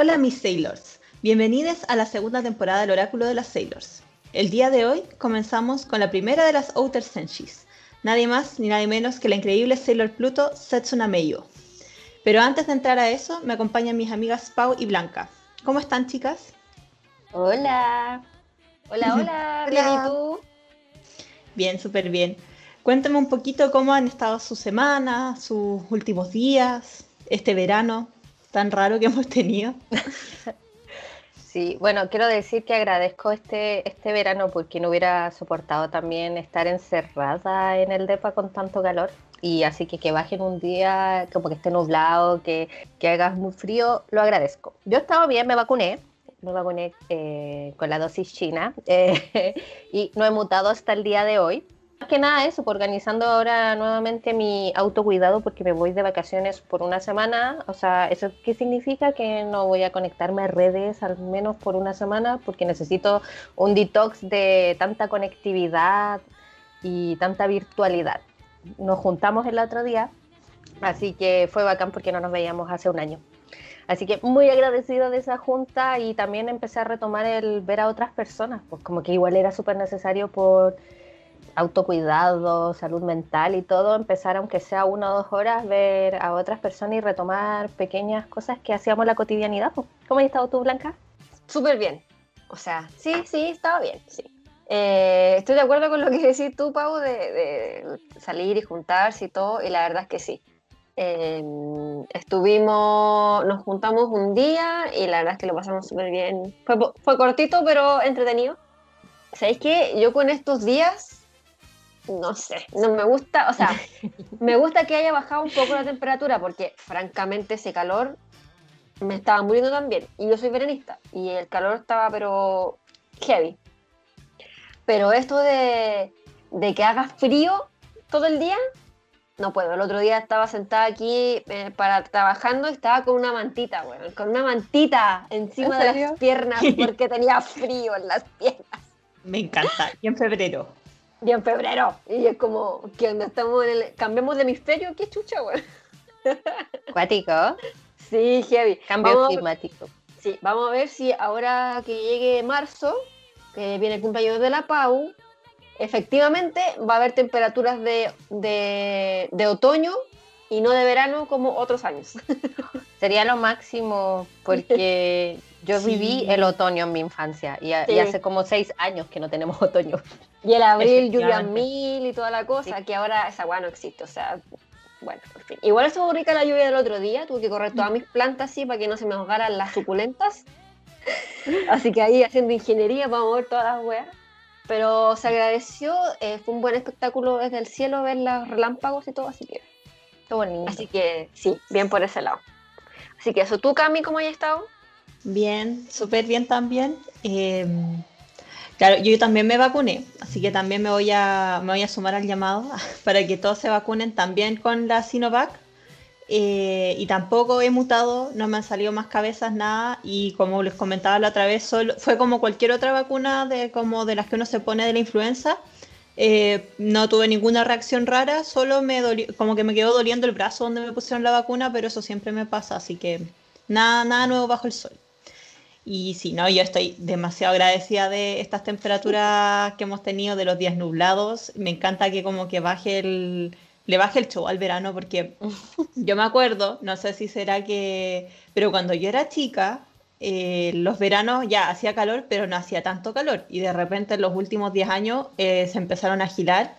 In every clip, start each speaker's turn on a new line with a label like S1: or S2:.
S1: Hola mis Sailors, bienvenidos a la segunda temporada del Oráculo de las Sailors. El día de hoy comenzamos con la primera de las Outer Senshis, nadie más ni nadie menos que la increíble Sailor Pluto Setsuna Meiyo. Pero antes de entrar a eso, me acompañan mis amigas Pau y Blanca. ¿Cómo están chicas?
S2: Hola. Hola, hola. Bien, ¿y tú?
S1: Bien, súper bien. Cuéntame un poquito cómo han estado sus semanas, sus últimos días, este verano tan raro que hemos tenido.
S2: Sí, bueno, quiero decir que agradezco este, este verano porque no hubiera soportado también estar encerrada en el DEPA con tanto calor. Y así que que bajen un día, como que esté nublado, que, que haga muy frío, lo agradezco. Yo he estado bien, me vacuné, me vacuné eh, con la dosis china eh, y no he mutado hasta el día de hoy. Más que nada eso, pues, organizando ahora nuevamente mi autocuidado porque me voy de vacaciones por una semana. O sea, ¿eso qué significa? Que no voy a conectarme a redes al menos por una semana porque necesito un detox de tanta conectividad y tanta virtualidad. Nos juntamos el otro día, así que fue bacán porque no nos veíamos hace un año. Así que muy agradecido de esa junta y también empecé a retomar el ver a otras personas, pues como que igual era súper necesario por autocuidado, salud mental y todo, empezar aunque sea una o dos horas, ver a otras personas y retomar pequeñas cosas que hacíamos la cotidianidad. ¿Cómo has estado tú, Blanca?
S3: Súper bien. O sea, sí, sí, estaba bien, sí. Eh, estoy de acuerdo con lo que decís tú, Pau, de, salir y juntarse y todo, y la verdad es que sí. Em, estuvimos, nos juntamos un día y la verdad es que lo pasamos súper bien. Fue, fue cortito, pero entretenido. ¿Sabéis qué? Yo con estos días no sé, no me gusta, o sea, me gusta que haya bajado un poco la temperatura porque francamente ese calor me estaba muriendo también y yo soy veranista y el calor estaba pero heavy. Pero esto de, que haga frío todo el día, no puedo. El otro día estaba sentada aquí eh, para trabajando y estaba con una mantita, bueno, con una mantita encima de las piernas porque tenía frío en las piernas.
S1: Me encanta. Y en febrero.
S3: Y en febrero. Y es como, que estamos en el. Cambiamos de hemisferio, qué chucha, güey.
S2: Cuático.
S3: Sí, heavy.
S2: Cambio climático.
S3: Sí, vamos a ver si ahora que llegue marzo, que viene el cumpleaños de la Pau, efectivamente va a haber temperaturas de, de, de otoño y no de verano como otros años.
S2: Sería lo máximo porque yo viví el otoño en mi infancia y, hace como seis años que no tenemos otoño.
S3: Y el abril, lluvia mil y toda la cosa, que ahora esa agua no existe. O sea, bueno, en fin. Igual estuvo rica la lluvia del otro día, tuve que correr todas mis plantas así para que no se me ahogaran las suculentas. Así que ahí haciendo ingeniería para mover todas las weas. Pero se agradeció, eh, fue un buen espectáculo desde el cielo ver los relámpagos y todo, así que.
S2: Qué bonito.
S3: Así que sí, bien por ese lado. Así que eso, ¿tú, Cami, cómo has estado?
S1: Bien, súper bien también. Em, claro, yo también me vacuné, así que también me voy, a, me voy a sumar al llamado para que todos se vacunen también con la Sinovac. Eh, y tampoco he mutado, no me han salido más cabezas, nada. Y como les comentaba la otra vez, solo, fue como cualquier otra vacuna de, como de las que uno se pone de la influenza. Eh, no tuve ninguna reacción rara, solo me dolió, como que me quedó doliendo el brazo donde me pusieron la vacuna, pero eso siempre me pasa, así que nada, nada nuevo bajo el sol. Y sí, no, yo estoy demasiado agradecida de estas temperaturas que hemos tenido, de los días nublados. Me encanta que como que baje el, le baje el show al verano, porque yo me acuerdo, no sé si será que, pero cuando yo era chica, eh, los veranos ya hacía calor, pero no hacía tanto calor. Y de repente en los últimos 10 años eh, se empezaron a agilar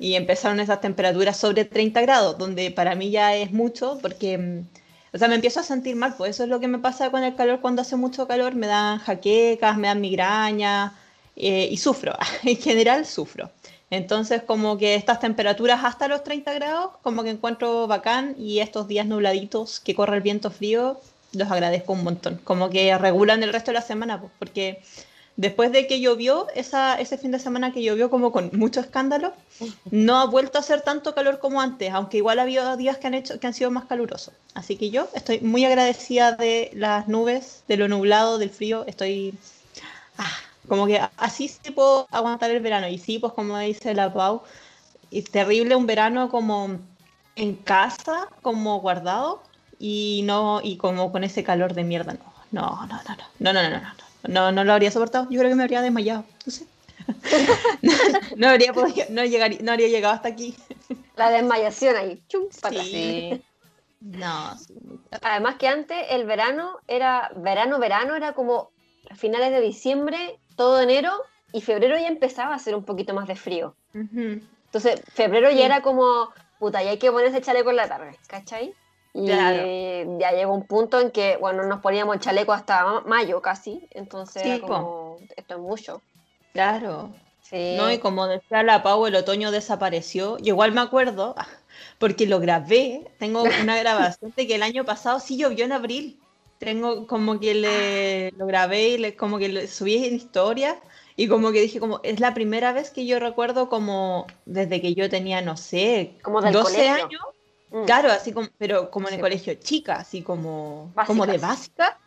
S1: y empezaron esas temperaturas sobre 30 grados, donde para mí ya es mucho, porque mm, o sea, me empiezo a sentir mal, pues eso es lo que me pasa con el calor cuando hace mucho calor, me dan jaquecas, me dan migraña eh, y sufro, en general sufro. Entonces, como que estas temperaturas hasta los 30 grados, como que encuentro bacán y estos días nubladitos que corre el viento frío, los agradezco un montón. Como que regulan el resto de la semana, pues, porque después de que llovió, esa, ese fin de semana que llovió como con mucho escándalo, no ha vuelto a hacer tanto calor como antes, aunque igual ha habido días que han, hecho, que han sido más calurosos. Así que yo estoy muy agradecida de las nubes, de lo nublado, del frío, estoy... Ah, como que así se puedo aguantar el verano. Y sí, pues como dice la Pau, es terrible un verano como en casa, como guardado, y no y como con ese calor de mierda, no no, no, no, no, no, no, no, no, no, no lo habría soportado. Yo creo que me habría desmayado. No sé. no, habría podido, no, llegaría, no habría llegado hasta aquí.
S3: La desmayación ahí, chum,
S1: Sí. No.
S3: Además que antes el verano era, verano, verano, era como a finales de diciembre, todo enero, y febrero ya empezaba a hacer un poquito más de frío. Entonces, febrero ya era como, puta, ya hay que ponerse chaleco en la tarde, ¿cachai? Y ya llegó un punto en que, bueno, nos poníamos chaleco hasta mayo casi, entonces era como, esto es mucho.
S1: Claro. Sí. No, y como decía la Pau, el otoño desapareció. Yo igual me acuerdo, porque lo grabé, tengo una grabación de que el año pasado sí llovió en abril. Tengo como que le lo grabé y le, como que subí en historia y como que dije como es la primera vez que yo recuerdo como desde que yo tenía no sé,
S3: como 12
S1: años. Mm. Claro, así como pero como en el colegio chica, así como como de básica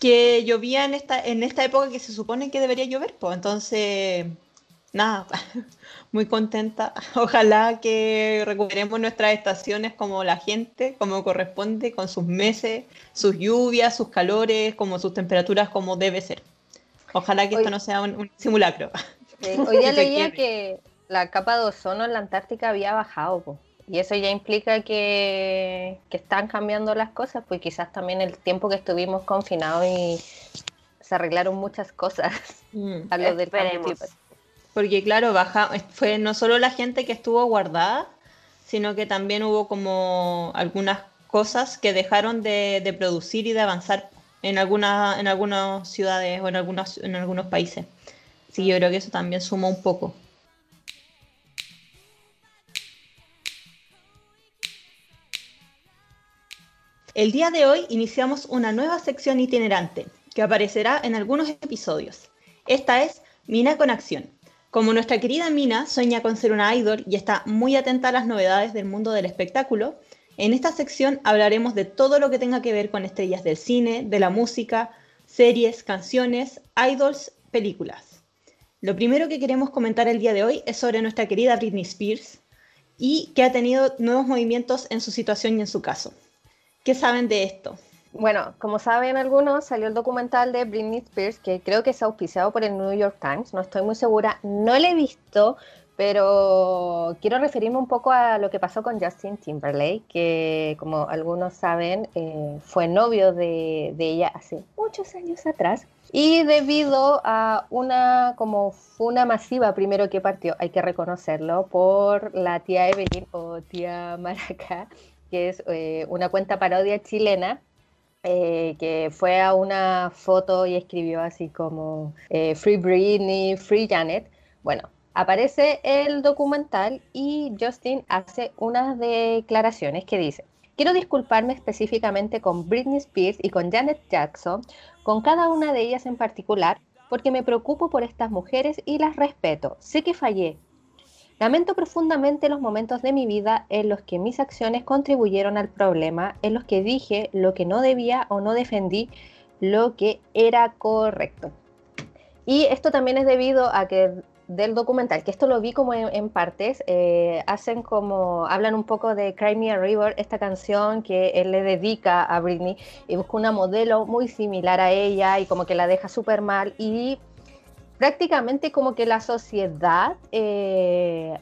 S1: que llovía en esta en esta época que se supone que debería llover, pues entonces nada, muy contenta. Ojalá que recuperemos nuestras estaciones como la gente, como corresponde, con sus meses, sus lluvias, sus calores, como sus temperaturas como debe ser. Ojalá que esto no sea un, simulacro.
S2: hoy día leía que la capa de ozono en la Antártica había bajado, y eso ya implica que, que, están cambiando las cosas, pues quizás también el tiempo que estuvimos confinados y se arreglaron muchas cosas
S1: mm, a lo del porque claro, baja, fue no solo la gente que estuvo guardada, sino que también hubo como algunas cosas que dejaron de, producir y de avanzar en, algunas en algunas ciudades o en, algunos, en algunos países. Sí, yo creo que eso también sumó un poco. El día de hoy iniciamos una nueva sección itinerante que aparecerá en algunos episodios. Esta es Mina con Acción como nuestra querida Mina sueña con ser una idol y está muy atenta a las novedades del mundo del espectáculo, en esta sección hablaremos de todo lo que tenga que ver con estrellas del cine, de la música, series, canciones, idols, películas. Lo primero que queremos comentar el día de hoy es sobre nuestra querida Britney Spears y que ha tenido nuevos movimientos en su situación y en su caso. ¿Qué saben de esto?
S2: Bueno, como saben algunos, salió el documental de Britney Spears, que creo que es auspiciado por el New York Times, no estoy muy segura, no lo he visto, pero quiero referirme un poco a lo que pasó con Justin Timberlake, que como algunos saben, eh, fue novio de, ella hace muchos años atrás. Y debido a una como una masiva primero que partió, hay que reconocerlo, por la tía Evelyn o tía Maraca, que es eh, una cuenta parodia chilena, eh, que fue a una foto y escribió así como eh, Free Britney, Free Janet. Bueno, aparece el documental y Justin hace unas declaraciones que dice, quiero disculparme específicamente con Britney Spears y con Janet Jackson, con cada una de ellas en particular, porque me preocupo por estas mujeres y las respeto. Sé que fallé, Lamento profundamente los momentos de mi vida en los que mis acciones contribuyeron al problema, en los que dije lo que no debía o no defendí lo que era correcto. Y esto también es debido a que del documental, que esto lo vi como en, partes, eh, hacen como, hablan un poco de Cry Me a River, esta canción que él le dedica a Britney y busca una modelo muy similar a ella y como que la deja súper mal y prácticamente como que la sociedad eh,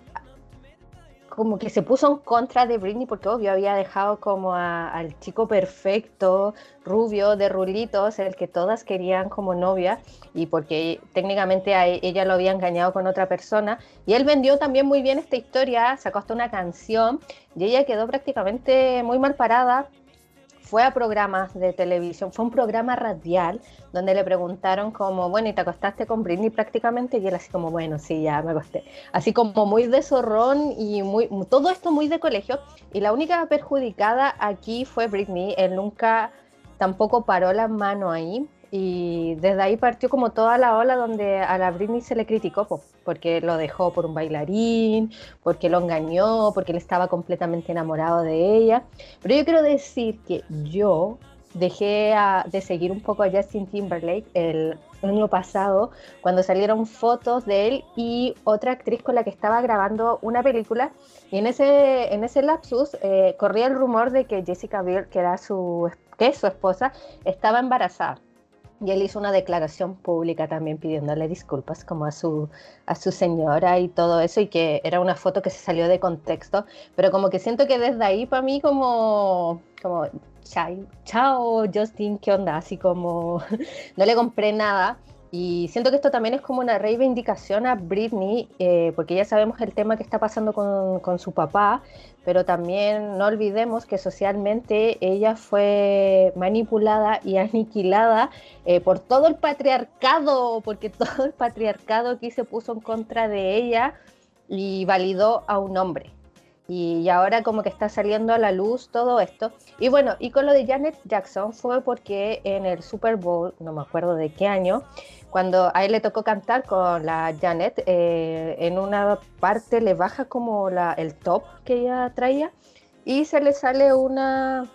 S2: como que se puso en contra de Britney porque obvio había dejado como al chico perfecto, rubio, de rulitos, el que todas querían como novia y porque técnicamente a e, ella lo había engañado con otra persona. Y él vendió también muy bien esta historia, sacó hasta una canción y ella quedó prácticamente muy mal parada fue a programas de televisión, fue un programa radial donde le preguntaron como, bueno, ¿y te acostaste con Britney prácticamente? Y él así como, bueno, sí, ya me acosté. Así como muy de zorrón y muy, todo esto muy de colegio. Y la única perjudicada aquí fue Britney, él nunca tampoco paró la mano ahí. Y desde ahí partió como toda la ola donde a la Britney se le criticó, porque lo dejó por un bailarín, porque lo engañó, porque él estaba completamente enamorado de ella. Pero yo quiero decir que yo dejé de seguir un poco a Justin Timberlake el año pasado, cuando salieron fotos de él y otra actriz con la que estaba grabando una película. Y en ese, en ese lapsus eh, corría el rumor de que Jessica Biel, que era su que es su esposa, estaba embarazada. Y él hizo una declaración pública también pidiéndole disculpas como a su, a su señora y todo eso, y que era una foto que se salió de contexto, pero como que siento que desde ahí para mí como, como chao, Justin, ¿qué onda? Así como no le compré nada. Y siento que esto también es como una reivindicación a Britney, eh, porque ya sabemos el tema que está pasando con, con, su papá, pero también no olvidemos que socialmente ella fue manipulada y aniquilada eh, por todo el patriarcado, porque todo el patriarcado aquí se puso en contra de ella y validó a un hombre. Y ahora como que está saliendo a la luz todo esto. Y bueno, y con lo de Janet Jackson fue porque en el Super Bowl, no me acuerdo de qué año, cuando a él le tocó cantar con la Janet, eh, en una parte le baja como la, el top que ella traía y se le sale una,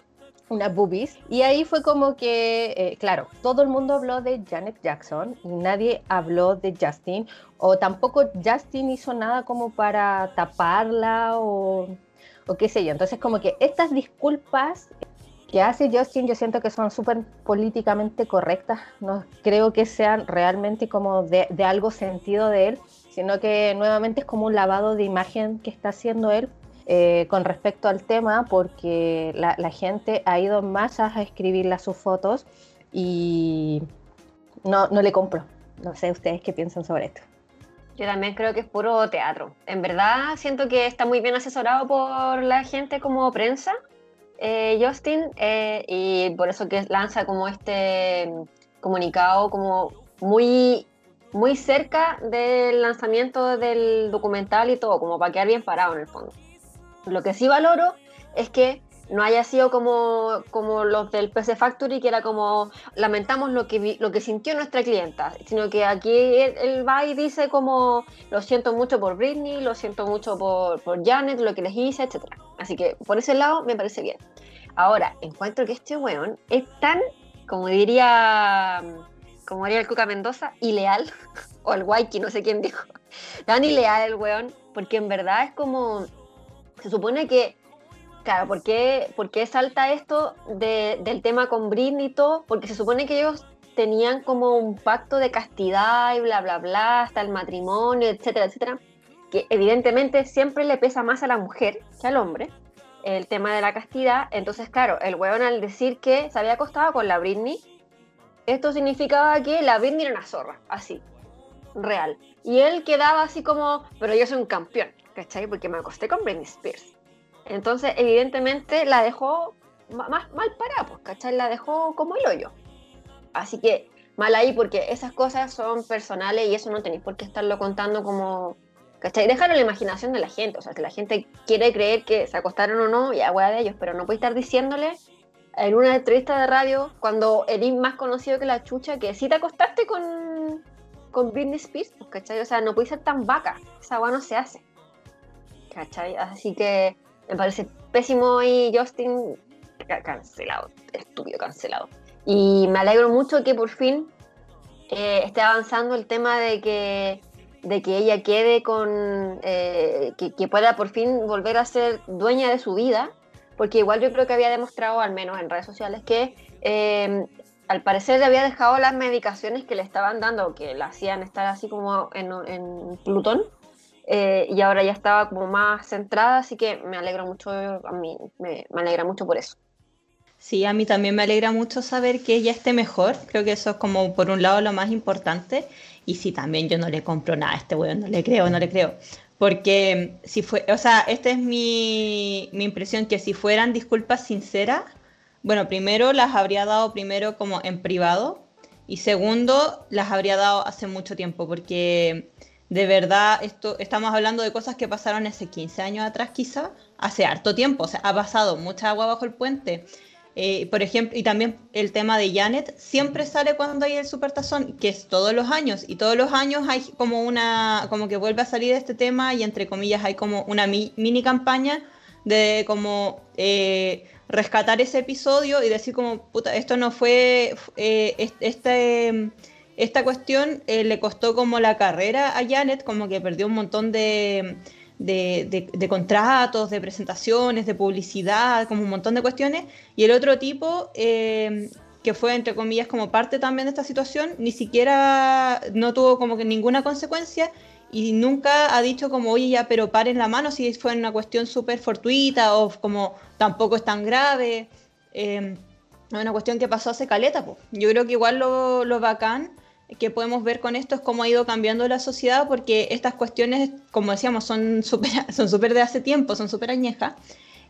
S2: una boobies. Y ahí fue como que, eh, claro, todo el mundo habló de Janet Jackson nadie habló de Justin, o tampoco Justin hizo nada como para taparla o, o qué sé yo. Entonces como que estas disculpas que hace Justin yo siento que son súper políticamente correctas, no creo que sean realmente como de, algo sentido de él, sino que nuevamente es como un lavado de imagen que está haciendo él eh, con respecto al tema, porque la, gente ha ido más a escribirle a sus fotos y no, no le compro. No sé ustedes qué piensan sobre esto.
S3: Yo también creo que es puro teatro. En verdad siento que está muy bien asesorado por la gente como prensa eh, Justin, eh, y por eso que lanza como este comunicado como muy, muy cerca del lanzamiento del documental y todo, como para quedar bien parado en el fondo. Lo que sí valoro es que no haya sido como, como los del PC Factory, que era como lamentamos lo que, lo que sintió nuestra clienta, sino que aquí él, va y dice como lo siento mucho por Britney, lo siento mucho por, por Janet, lo que les hice, etc. Así que por ese lado me parece bien. Ahora, encuentro que este weón es tan, como diría, como diría el Cuca Mendoza, ileal, o el Waiki, no sé quién dijo, tan ileal el weón, porque en verdad es como, se supone que Claro, ¿por qué, ¿por qué salta esto del tema con Britney y todo? Porque se supone que ellos tenían como un pacto de castidad y bla, bla, bla, hasta el matrimonio, etcétera, etcétera, que evidentemente siempre le pesa más a la mujer que al hombre, el tema de la castidad. Entonces, claro, el weón al decir que se había acostado con la Britney, esto significaba que la Britney era una zorra, así, real. Y él quedaba así como, pero yo soy un campeón, ¿cachai? Porque me acosté con Britney Spears. Entonces, evidentemente, la dejó más mal parada, pues, ¿cachai? La dejó como el hoyo. Así que mal ahí porque esas cosas son personales y eso no tenéis por qué estarlo contando como... ¿Cachai? Déjalo la imaginación de la gente. O sea, si la gente quiere creer que se acostaron o no, ya hueá de ellos, pero no puede estar diciéndole en una entrevista de radio cuando eres más conocido que la chucha que si te acostaste con, con Britney Spears, pues, ¿cachai? O sea, no puede ser tan vaca. Esa agua no se hace. ¿Cachai? Así que me parece pésimo y Justin cancelado, estúpido cancelado. Y me alegro mucho que por fin eh, esté avanzando el tema de que, de que ella quede con, eh, que, pueda por fin volver a ser dueña de su vida, porque igual yo creo que había demostrado, al menos en redes sociales, que eh, al parecer le había dejado las medicaciones que le estaban dando, que la hacían estar así como en, en Plutón, eh, y ahora ya estaba como más centrada, así que me alegro mucho, a mí me, alegra mucho por eso.
S1: Sí, a mí también me alegra mucho saber que ella esté mejor, creo que eso es como por un lado lo más importante, y sí, también yo no le compro nada a este weón, no le creo, no le creo. Porque si fue, o sea, esta es mi, mi impresión, que si fueran disculpas sinceras, bueno, primero las habría dado primero como en privado, y segundo, las habría dado hace mucho tiempo, porque de verdad, esto, estamos hablando de cosas que pasaron hace 15 años atrás, quizá, hace harto tiempo, o sea, ha pasado mucha agua bajo el puente. Eh, por ejemplo, y también el tema de Janet siempre sale cuando hay el supertazón, que es todos los años, y todos los años hay como una, como que vuelve a salir este tema, y entre comillas hay como una mini campaña de como eh, rescatar ese episodio y decir como, puta, esto no fue, eh, este esta cuestión eh, le costó como la carrera a Janet, como que perdió un montón de, contratos, de presentaciones, de publicidad, como un montón de cuestiones, y el otro tipo, eh, que fue entre comillas como parte también de esta situación, ni siquiera no tuvo como que ninguna consecuencia y nunca ha dicho como, oye, ya, pero paren la mano si fue una cuestión súper fortuita o como tampoco es tan grave. Eh, una cuestión que pasó hace caleta. pues Yo creo que igual lo, lo bacán que podemos ver con esto es cómo ha ido cambiando la sociedad, porque estas cuestiones, como decíamos, son súper son super de hace tiempo, son súper añejas,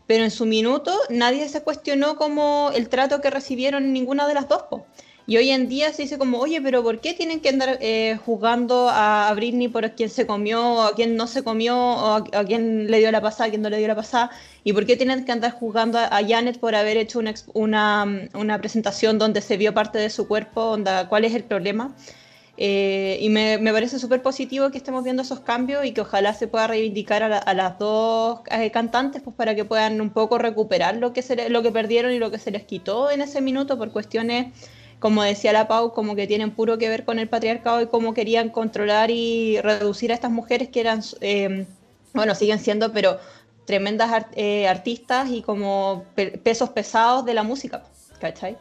S1: pero en su minuto nadie se cuestionó como el trato que recibieron ninguna de las dos. Y hoy en día se dice como, oye, pero ¿por qué tienen que andar eh, juzgando a, Britney por quién se comió, o a quién no se comió, o a, quién le dio la pasada, a quién no le dio la pasada? ¿Y por qué tienen que andar juzgando a, Janet por haber hecho una, una, una, presentación donde se vio parte de su cuerpo? ¿Cuál es el problema? Eh, y me, me parece súper positivo que estemos viendo esos cambios y que ojalá se pueda reivindicar a, las dos eh, cantantes pues para que puedan un poco recuperar lo que, se lo que perdieron y lo que se les quitó en ese minuto por cuestiones como decía la Pau, como que tienen puro que ver con el patriarcado y cómo querían controlar y reducir a estas mujeres que eran, eh, bueno, siguen siendo, pero tremendas eh, artistas y como pesos pesados de la música, ¿cachai?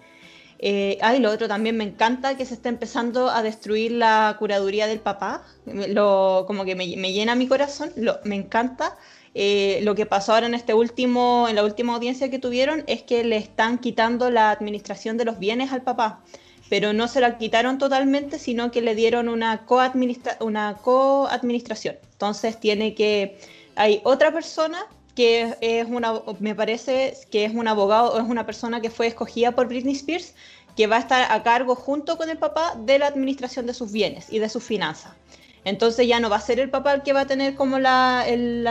S1: Eh, lo otro también me encanta que se está empezando a destruir la curaduría del papá, lo, como que me, llena mi corazón, lo, me encanta eh, lo que pasó ahora en este último, en la última audiencia que tuvieron, es que le están quitando la administración de los bienes al papá, pero no se la quitaron totalmente, sino que le dieron una co-administración. Entonces tiene que, hay otra persona que es una, me parece que es un abogado o es una persona que fue escogida por Britney Spears, que va a estar a cargo junto con el papá de la administración de sus bienes y de sus finanzas. Entonces ya no va a ser el papá el que va a tener como la,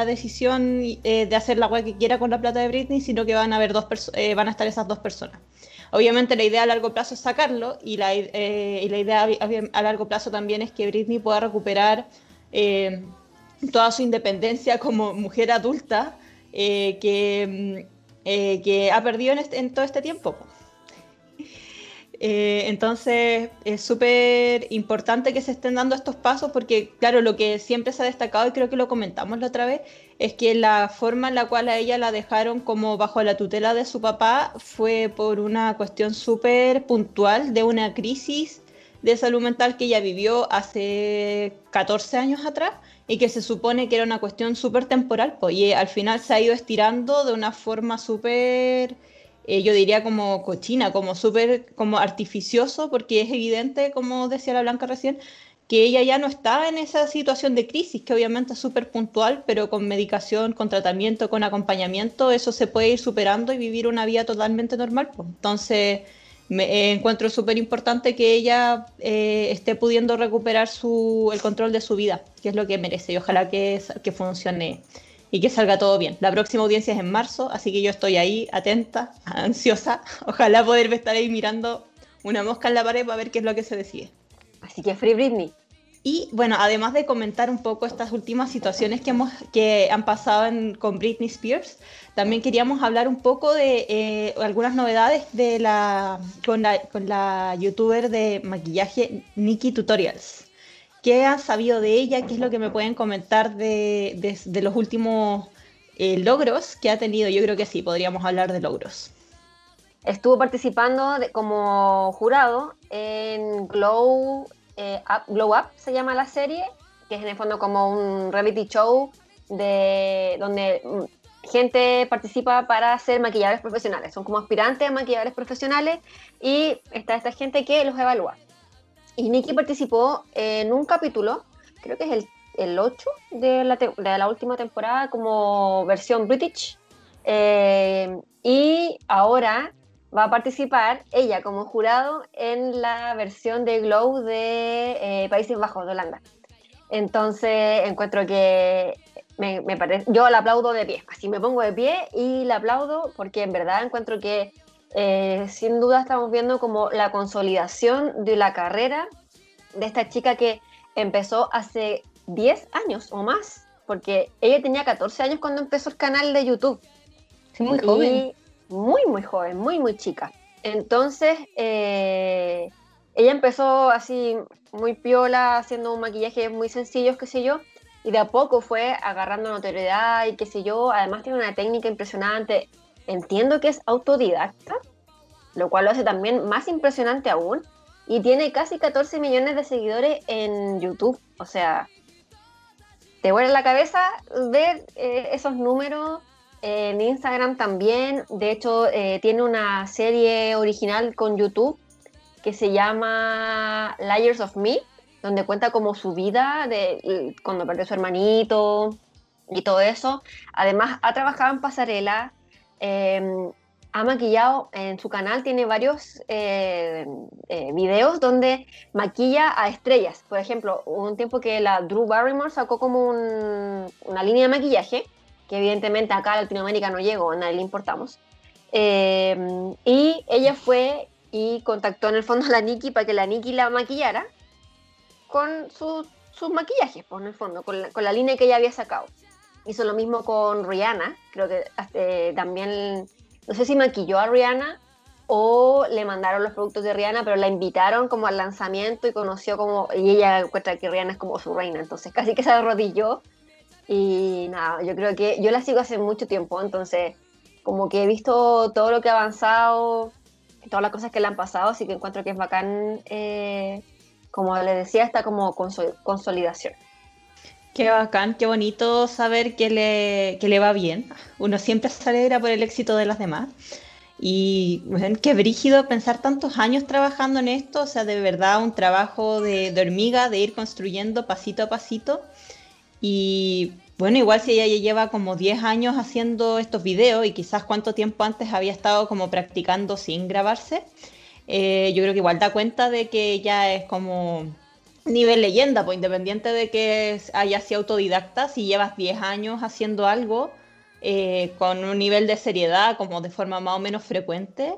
S1: decisión eh, de hacer la web que quiera con la plata de Britney, sino que van a haber dos eh, van a estar esas dos personas. Obviamente la idea a largo plazo es sacarlo y la, eh, la idea a, largo plazo también es que Britney pueda recuperar toda su independencia como mujer adulta que, mm, que ha perdido en, este, en todo este tiempo. Eh, entonces es súper importante que se estén dando estos pasos porque, claro, lo que siempre se ha destacado, y creo que lo comentamos la otra vez, es que la forma en la cual a ella la dejaron como bajo la tutela de su papá fue por una cuestión súper puntual de una crisis de salud mental que ella vivió hace 14 años atrás y que se supone que era una cuestión súper temporal, pues, al final se ha ido estirando de una forma súper eh, yo diría como cochina, como súper como artificioso, porque es evidente, como decía la Blanca recién, que ella ya no está en esa situación de crisis, que obviamente es súper puntual, pero con medicación, con tratamiento, con acompañamiento, eso se puede ir superando y vivir una vida totalmente normal. Pues. Entonces, me eh, encuentro súper importante que ella eh, esté pudiendo recuperar su, el control de su vida, que es lo que merece, y ojalá que, que funcione y que salga todo bien. La próxima audiencia es en marzo, así que yo estoy ahí atenta, ansiosa. Ojalá poder estar ahí mirando una mosca en la pared para ver qué es lo que se decide.
S3: Así que Free Britney.
S1: Y bueno, además de comentar un poco estas últimas situaciones que, hemos, que han pasado con Britney Spears, también queríamos hablar un poco de eh, algunas novedades de la, con, la, con la youtuber de maquillaje Nikki Tutorials. ¿Qué han sabido de ella? ¿Qué es lo que me pueden comentar de, los últimos eh, logros que ha tenido? Yo creo que sí, podríamos hablar de logros.
S3: Estuvo participando como jurado en Glow, eh, Up, Glow Up, se llama la serie, que es en el fondo como un reality show de, donde mm, gente participa para ser maquilladores profesionales. Son como aspirantes a maquilladores profesionales y está esta gente que los evalúa. Y Nikki participó en un capítulo, creo que es el, el 8 de la, de la última temporada, como versión British. Eh, y ahora va a participar ella como jurado en la versión de Glow de eh, Países Bajos, de Holanda. Entonces encuentro que me, me parece, yo la aplaudo de pie, así me pongo de pie y la aplaudo porque en verdad encuentro que eh, sin duda estamos viendo como la consolidación de la carrera de esta chica que empezó hace 10 años o más, porque ella tenía 14 años cuando empezó el canal de YouTube.
S1: muy joven.
S3: Muy, muy joven, muy, muy chica. Entonces, eh, ella empezó así muy piola, haciendo un maquillaje muy sencillo, qué sé yo, y de a poco fue agarrando notoriedad y qué sé yo. Además tiene una técnica impresionante. Entiendo que es autodidacta, lo cual lo hace también más impresionante aún. Y tiene casi 14 millones de seguidores en YouTube. O sea, te vuelve la cabeza ver eh, esos números. en Instagram también. De hecho, eh, tiene una serie original con YouTube que se llama Layers of Me donde cuenta como su vida de cuando perdió a su hermanito y todo eso. Además, ha trabajado en pasarela, em, ha maquillado en su canal, tiene varios eh, eh, videos donde maquilla a estrellas. Por ejemplo, un tiempo que la Drew Barrymore sacó como una línea de maquillaje, que evidentemente acá a Latinoamérica no llegó, a nadie le importamos. Em, y ella fue y contactó en el fondo a la Nikki para que la Nikki la maquillara con sus maquillajes, pues, el fondo, con la, línea que ella había sacado. Hizo lo mismo con Rihanna, creo que eh, también, no sé si maquilló a Rihanna o le mandaron los productos de Rihanna, pero la invitaron como al lanzamiento y conoció como, y ella encuentra que Rihanna es como su reina, entonces casi que se arrodilló. Y nada, yo creo que yo la sigo hace mucho tiempo, entonces como que he visto todo lo que ha avanzado, todas las cosas que le han pasado, así que encuentro que es bacán eh, como le decía, está como consolidación.
S1: Qué bacán, qué bonito saber que le, le va bien. Uno siempre se alegra por el éxito de las demás. Y qué brígido pensar tantos años trabajando en esto, o sea, de verdad un trabajo de, hormiga, de ir construyendo pasito a pasito. Y bueno, igual si ella lleva como 10 años haciendo estos videos y quizás cuánto tiempo antes había estado como practicando sin grabarse, eh, yo creo que igual da cuenta de que ya es como nivel leyenda, pues independiente de que haya sido autodidacta, si llevas 10 años haciendo algo eh, con un nivel de seriedad como de forma más o menos frecuente,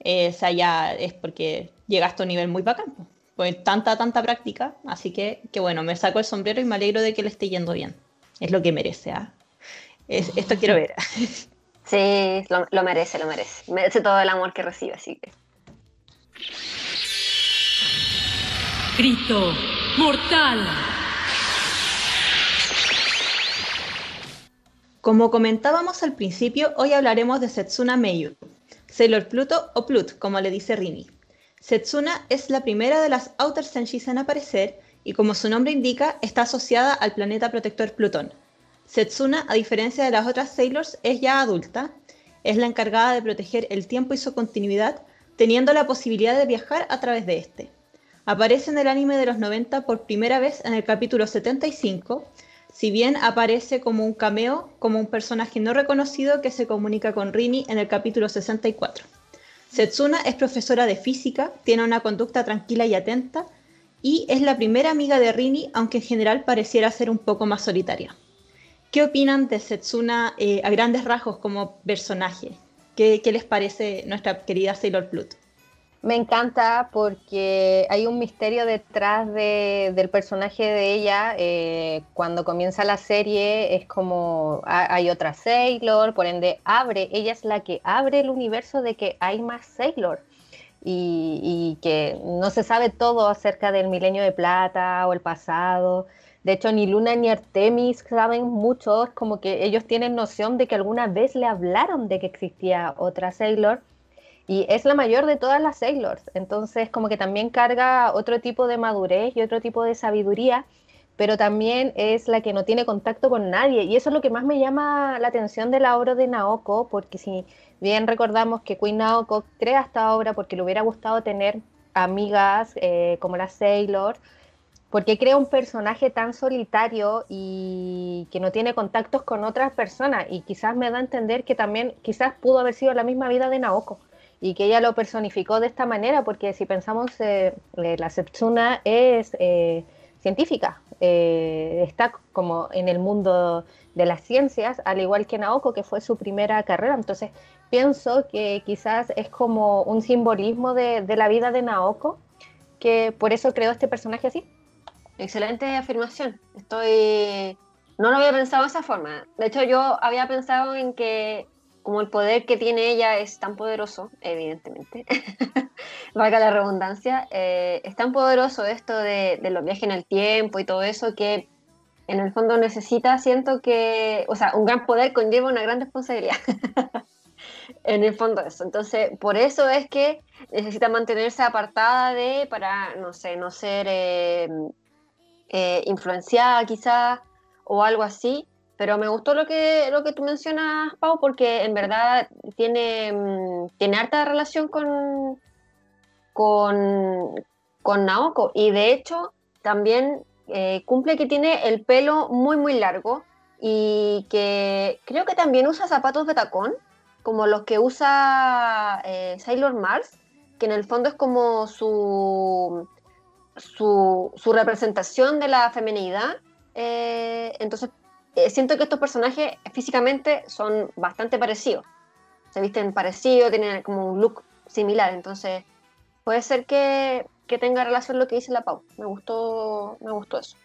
S1: eh, ya es porque llegaste a un nivel muy bacán. Pues, pues tanta, tanta práctica, así que, que bueno, me saco el sombrero y me alegro de que le esté yendo bien. Es lo que merece, ¿ah? esto quiero ver.
S3: Sí, lo, lo merece, lo merece. Merece todo el amor que recibe, así que.
S4: Grito mortal.
S1: Como comentábamos al principio, hoy hablaremos de Setsuna Meiyu, Sailor Pluto o Plut, como le dice Rini. Setsuna es la primera de las Outer Senshis en aparecer y como su nombre indica, está asociada al planeta protector Plutón. Setsuna, a diferencia de las otras Sailors, es ya adulta, es la encargada de proteger el tiempo y su continuidad, teniendo la posibilidad de viajar a través de este. Aparece en el anime de los 90 por primera vez en el capítulo 75, si bien aparece como un cameo, como un personaje no reconocido que se comunica con Rini en el capítulo 64. Setsuna es profesora de física, tiene una conducta tranquila y atenta, y es la primera amiga de Rini, aunque en general pareciera ser un poco más solitaria. ¿Qué opinan de Setsuna eh, a grandes rasgos como personaje? ¿Qué, ¿Qué, les parece nuestra querida Sailor Plut?
S2: Me encanta porque hay un misterio detrás del personaje de ella. Eh, cuando comienza la serie es como hay otra Sailor, por ende abre, ella es la que abre el universo de que hay más Sailor y, que no se sabe todo acerca del milenio de plata o el pasado. De hecho, ni Luna ni Artemis saben mucho, es como que ellos tienen noción de que alguna vez le hablaron de que existía otra Sailor y es la mayor de todas las Sailors, entonces como que también carga otro tipo de madurez y otro tipo de sabiduría, pero también es la que no tiene contacto con nadie. Y eso es lo que más me llama la atención de la obra de Naoko, porque si bien recordamos que Queen Naoko crea esta obra porque le hubiera gustado tener amigas eh, como la Sailor, porque crea un personaje tan solitario y que no tiene contactos con otras personas y quizás me da a entender que también quizás pudo haber sido la misma vida de Naoko y que ella lo personificó de esta manera, porque si pensamos, eh, eh, la Setsuna es eh, científica, está como en el mundo de las ciencias, al igual que Naoko, que fue su primera carrera. Entonces, pienso que quizás es como un simbolismo de, de la vida de Naoko, que por eso creó este personaje así.
S3: Excelente afirmación. Estoy. No lo había pensado de esa forma. De hecho, yo había pensado en que como el poder que tiene ella es tan poderoso, evidentemente, valga la redundancia, eh, es tan poderoso esto de, los viajes en el tiempo y todo eso que en el fondo necesita, siento que, o sea, un gran poder conlleva una gran responsabilidad. en el fondo eso. Entonces, por eso es que necesita mantenerse apartada de, para, no sé, no ser eh, eh, influenciada quizás o algo así. Pero me gustó lo que, lo que tú mencionas, Pau, porque en verdad tiene, mm, tiene harta relación con, con, con Naoko. Y de hecho, también eh, cumple que tiene el pelo muy, muy largo y que creo que también usa zapatos de tacón como los que usa eh, Sailor Mars, que en el fondo es como su, su, representación de la feminidad. Eh, entonces, eh, siento que estos personajes físicamente son bastante parecidos. Se visten parecidos, tienen como un look similar. Entonces, puede ser que, que tenga relación lo que dice la Pau. Me gustó, me gustó eso.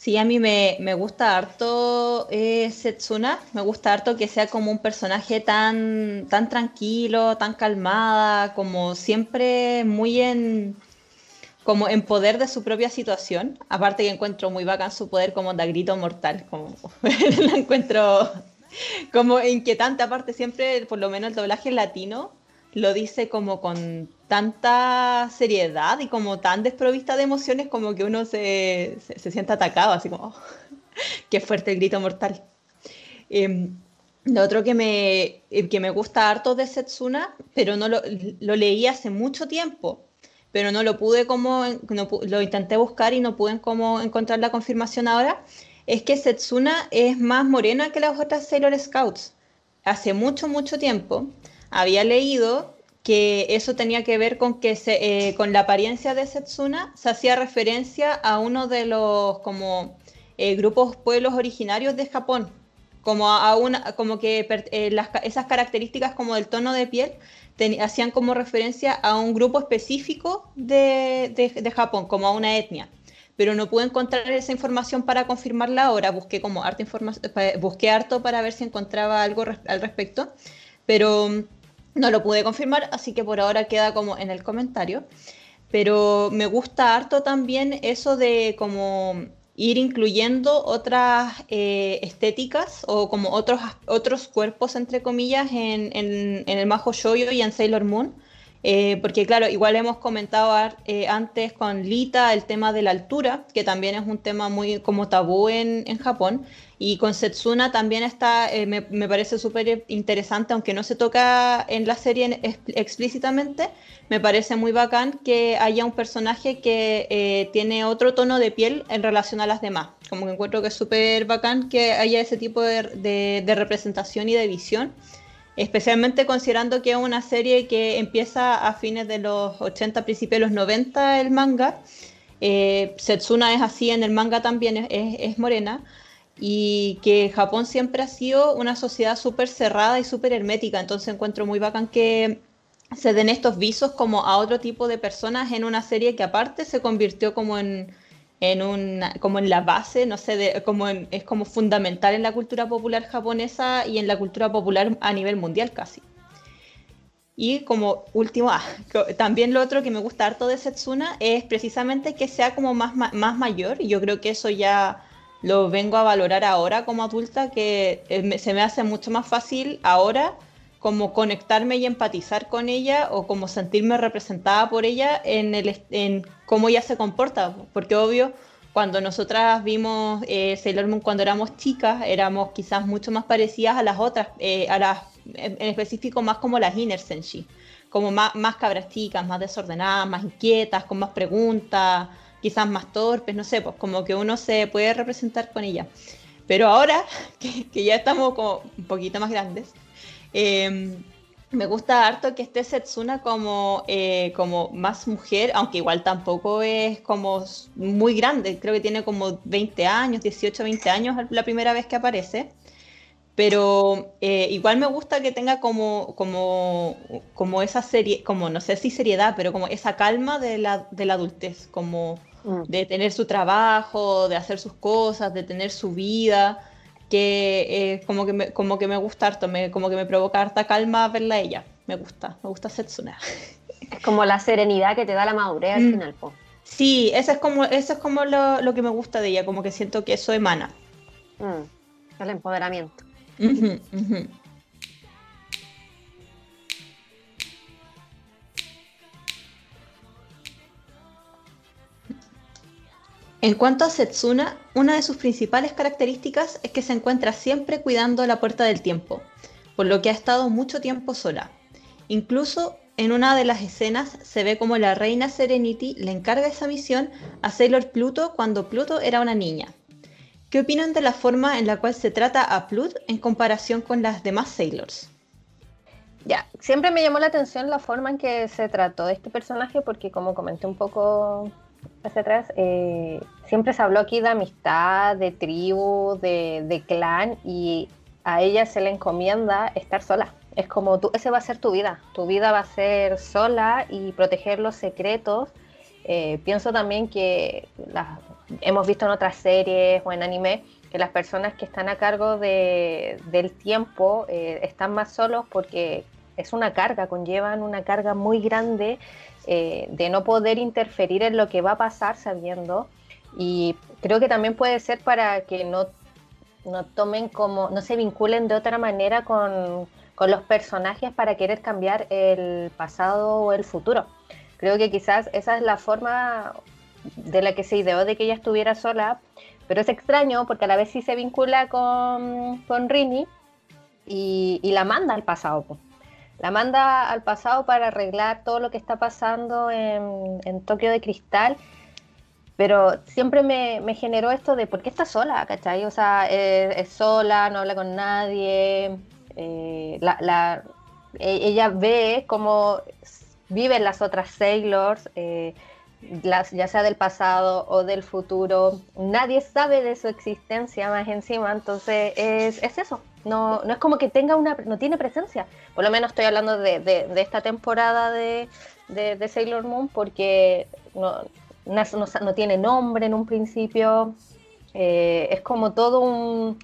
S1: Sí, a mí me, gusta harto eh, Setsuna, me gusta harto que sea como un personaje tan, tan tranquilo, tan calmada, como siempre muy en, como en poder de su propia situación. Aparte que encuentro muy bacán su poder como da grito mortal, como la encuentro como inquietante. Aparte siempre, por lo menos el doblaje latino, lo dice como con tanta seriedad y como tan desprovista de emociones como que uno se, se, siente atacado, así como, qué fuerte el grito mortal. Em, lo otro que me, eh, que me gusta harto de Setsuna, pero no lo, lo leí hace mucho tiempo, pero no lo pude como, lo intenté buscar y no pude como encontrar la confirmación ahora, es que Setsuna es más morena que las otras Sailor Scouts. Hace mucho, mucho tiempo había leído que eso tenía que ver con que se, eh, con la apariencia de Setsuna se hacía referencia a uno de los como eh, grupos pueblos originarios de Japón, como a una, como que eh, esas características como del tono de piel hacían como referencia a un grupo específico de, de, Japón, como a una etnia. Pero no pude encontrar esa información para confirmarla ahora. Busqué como harto busqué harto para ver si encontraba algo al respecto. Pero no lo pude confirmar, así que por ahora queda como en el comentario. Pero me gusta harto también eso de como ir incluyendo otras eh, estéticas o como otros, otros cuerpos, entre comillas, en, en, en el Majo Shoyo y en Sailor Moon. Eh, porque claro, igual hemos comentado eh, antes con Lita el tema de la altura, que también es un tema muy como tabú en, en Japón. Y con Setsuna también está, eh, me, parece súper interesante, aunque no se toca en la serie explícitamente, me parece muy bacán que haya un personaje que eh, tiene otro tono de piel en relación a las demás. Como que encuentro que es súper bacán que haya ese tipo de, representación y de visión, especialmente considerando que es una serie que empieza a fines de los 80, principios de los 90 el manga. Eh, Setsuna es así en el manga también, es, es morena y que Japón siempre ha sido una sociedad súper cerrada y súper hermética, entonces encuentro muy bacán que se den estos visos como a otro tipo de personas en una serie que aparte se convirtió como en, en una, como en la base, no sé, de, como es como fundamental en la cultura popular japonesa y en la cultura popular a nivel mundial casi. Y como último, ah, también lo otro que me gusta harto de Setsuna es precisamente que sea como más, más mayor, y yo creo que eso ya lo vengo a valorar ahora como adulta, que eh, se me hace mucho más fácil ahora como conectarme y empatizar con ella o como sentirme representada por ella en, el, en cómo ella se comporta, porque obvio, cuando nosotras vimos eh, Sailor Moon cuando éramos chicas, éramos quizás mucho más parecidas a las otras, eh, a las, en específico más como las Inner Senshi, como más, más cabras chicas, más desordenadas, más inquietas, con más preguntas, quizás más torpes, no sé, pues como que uno se puede representar con ella. Pero ahora que, ya estamos como un poquito más grandes, em, me gusta harto que esté Setsuna como, eh, como más mujer, aunque igual tampoco es como muy grande, creo que tiene como 20 años, 18, 20 años la primera vez que aparece. Pero eh, igual me gusta que tenga como, como, como esa serie, como no sé si seriedad, pero como esa calma de la, de la adultez, como Mm. de tener su trabajo, de hacer sus cosas, de tener su vida, que eh, como, que me, como que me gusta harto, me, como que me provoca harta calma verla a ella. Me gusta, me gusta Setsuna.
S3: Es como la serenidad que te da la madurez al mm. final,
S1: Sí, eso es como, eso es como lo, que me gusta de ella, como que siento que eso emana.
S3: Mm, el empoderamiento.
S1: En cuanto a Setsuna, una de sus principales características es que se encuentra siempre cuidando la puerta del tiempo, por lo que ha estado mucho tiempo sola. Incluso en una de las escenas se ve como la reina Serenity le encarga esa misión a Sailor Pluto cuando Pluto era una niña. ¿Qué opinan de la forma en la cual se trata a Pluto en comparación con las demás Sailors?
S2: Ya, siempre me llamó la atención la forma en que se trató este personaje porque como comenté un poco hacia atrás, eh, siempre se habló aquí de amistad, de tribu, de, clan y a ella se le encomienda estar sola. Es como tú, ese va a ser tu vida, tu vida va a ser sola y proteger los secretos. Eh, pienso también que hemos visto en otras series o en anime que las personas que están a cargo de, del tiempo eh, están más solos porque es una carga, conllevan una carga muy grande eh, de no poder interferir en lo que va a pasar sabiendo. Y creo que también puede ser para que no, no tomen como, no se vinculen de otra manera con, con los personajes para querer cambiar el pasado o el futuro. Creo que quizás esa es la forma de la que se ideó de que ella estuviera sola, pero es extraño porque a la vez sí se vincula con, con Rini y, y la manda al pasado la manda al pasado para arreglar todo lo que está pasando en, en Tokio de Cristal. Pero siempre me, me, generó esto de por qué está sola, ¿cachai? O sea, es, sola, no habla con nadie. Eh, la, la, e, ella ve cómo viven las otras Sailors, eh, ya sea del pasado o del futuro. Nadie sabe de su existencia más encima, entonces es, es eso. No, no es como que tenga una, no tiene presencia. Por lo menos estoy hablando de, de, esta temporada de, de, Sailor Moon porque no, no, tiene nombre en un principio. Eh, es como todo un,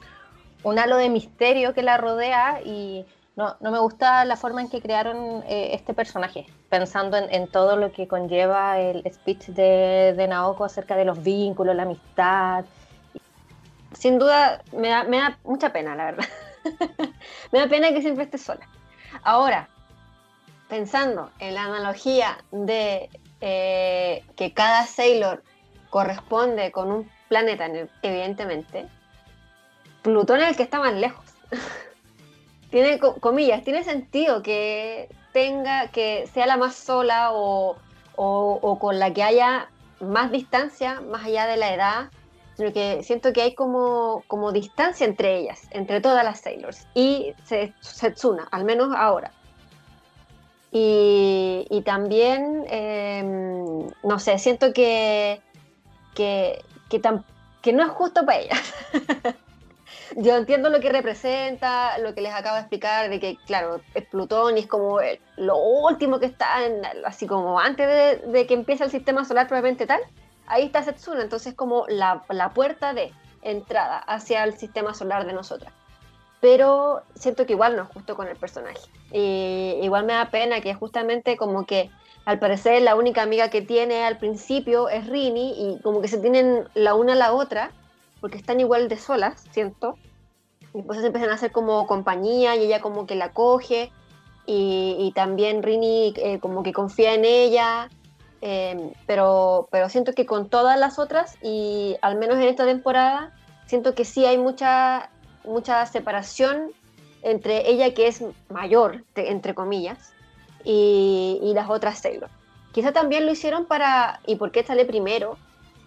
S2: un, halo de misterio que la rodea y no, no me gusta la forma en que crearon eh, este personaje, pensando en, todo lo que conlleva el speech de, Naoko acerca de los vínculos, la amistad.
S3: Sin duda me da, me da mucha pena, la verdad. me da pena que siempre esté sola. Ahora, pensando en la analogía de eh, que cada Sailor corresponde con un planeta, evidentemente, Plutón es el que está más lejos. tiene comillas, tiene sentido que tenga, que sea la más sola o, o con la que haya más distancia, más allá de la edad, sino que siento que hay como, como distancia entre ellas, entre todas las Sailors y Setsuna, al menos ahora. Y, y también, em, no sé, siento que, que, que, que no es justo para ellas. Yo entiendo lo que representa, lo que les acabo de explicar, de que, claro, es Plutón y es como lo último que está, en, así como antes de, que empiece el sistema solar probablemente tal ahí está Setsuna, entonces como la, puerta de entrada hacia el sistema solar de nosotras. Pero siento que igual no es justo con el personaje. Y igual me da pena que justamente como que al parecer la única amiga que tiene al principio es Rini y como que se tienen la una a la otra porque están igual de solas, siento. Y pues empiezan a hacer como compañía y ella como que la coge y, también Rini eh, como que confía en ella Em, pero, pero siento que con todas las otras, y al menos en esta temporada, siento que sí hay mucha, mucha separación entre ella que es mayor, entre comillas, y, y las otras Sailor. Quizá también lo hicieron para, ¿y por qué sale primero?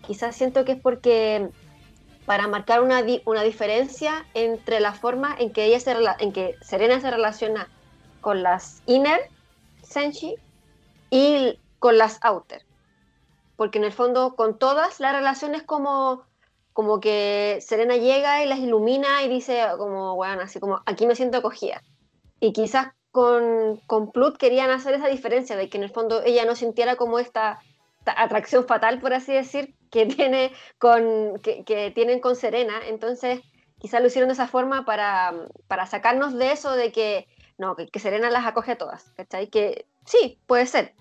S3: Quizás siento que es porque para marcar una, una diferencia entre la forma en que, ella se, en que Serena se relaciona con las Inner Senshi y con las outer. Porque en el fondo con todas la relación es como, como que Serena llega y las ilumina y dice como, bueno, así como, aquí me siento acogida. Y quizás con, con Plut querían hacer esa diferencia de que en el fondo ella no sintiera como esta, atracción fatal, por así decir, que, tiene con, que, tienen con Serena. Entonces, quizás lo hicieron de esa forma para, para sacarnos de eso de que, no, que, que Serena las acoge a todas, ¿cachai? Que sí, puede ser,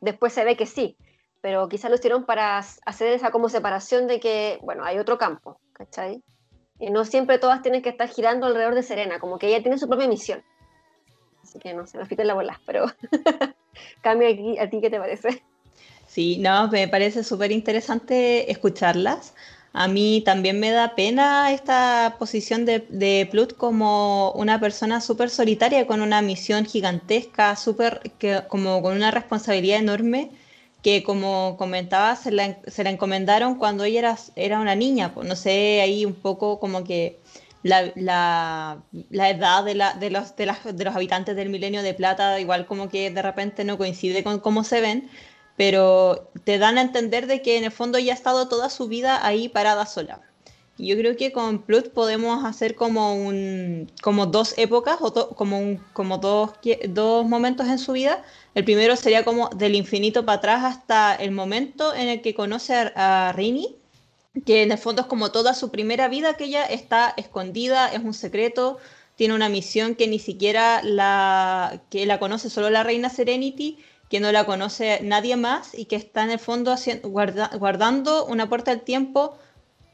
S3: después se ve que sí, pero quizás lo hicieron para hacer esa como separación de que, bueno, hay otro campo, ¿cachai? Y no siempre todas tienen que estar girando alrededor de Serena, como que ella tiene su propia misión. Así que no se me en la bola, pero cambio aquí, ¿a ti qué te parece?
S1: Sí, no, me parece súper interesante escucharlas. A mí también me da pena esta posición de, de Plut como una persona súper solitaria, con una misión gigantesca, súper, como con una responsabilidad enorme, que como comentaba, se la, se la encomendaron cuando ella era, era una niña. Pues, no sé, ahí un poco como que la, la, la edad de, la, de, los, de, de los habitantes del milenio de plata, igual como que de repente no coincide con cómo se ven pero te dan a entender de que en el fondo ella ha estado toda su vida ahí parada sola. Yo creo que con Plut podemos hacer como un como dos épocas o como como dos, dos momentos en su vida. El primero sería como del infinito para atrás hasta el momento en el que conoce a, Rini, que en el fondo es como toda su primera vida que ella está escondida, es un secreto, tiene una misión que ni siquiera la que la conoce solo la reina Serenity que no la conoce nadie más y que está en el fondo guardando una puerta del tiempo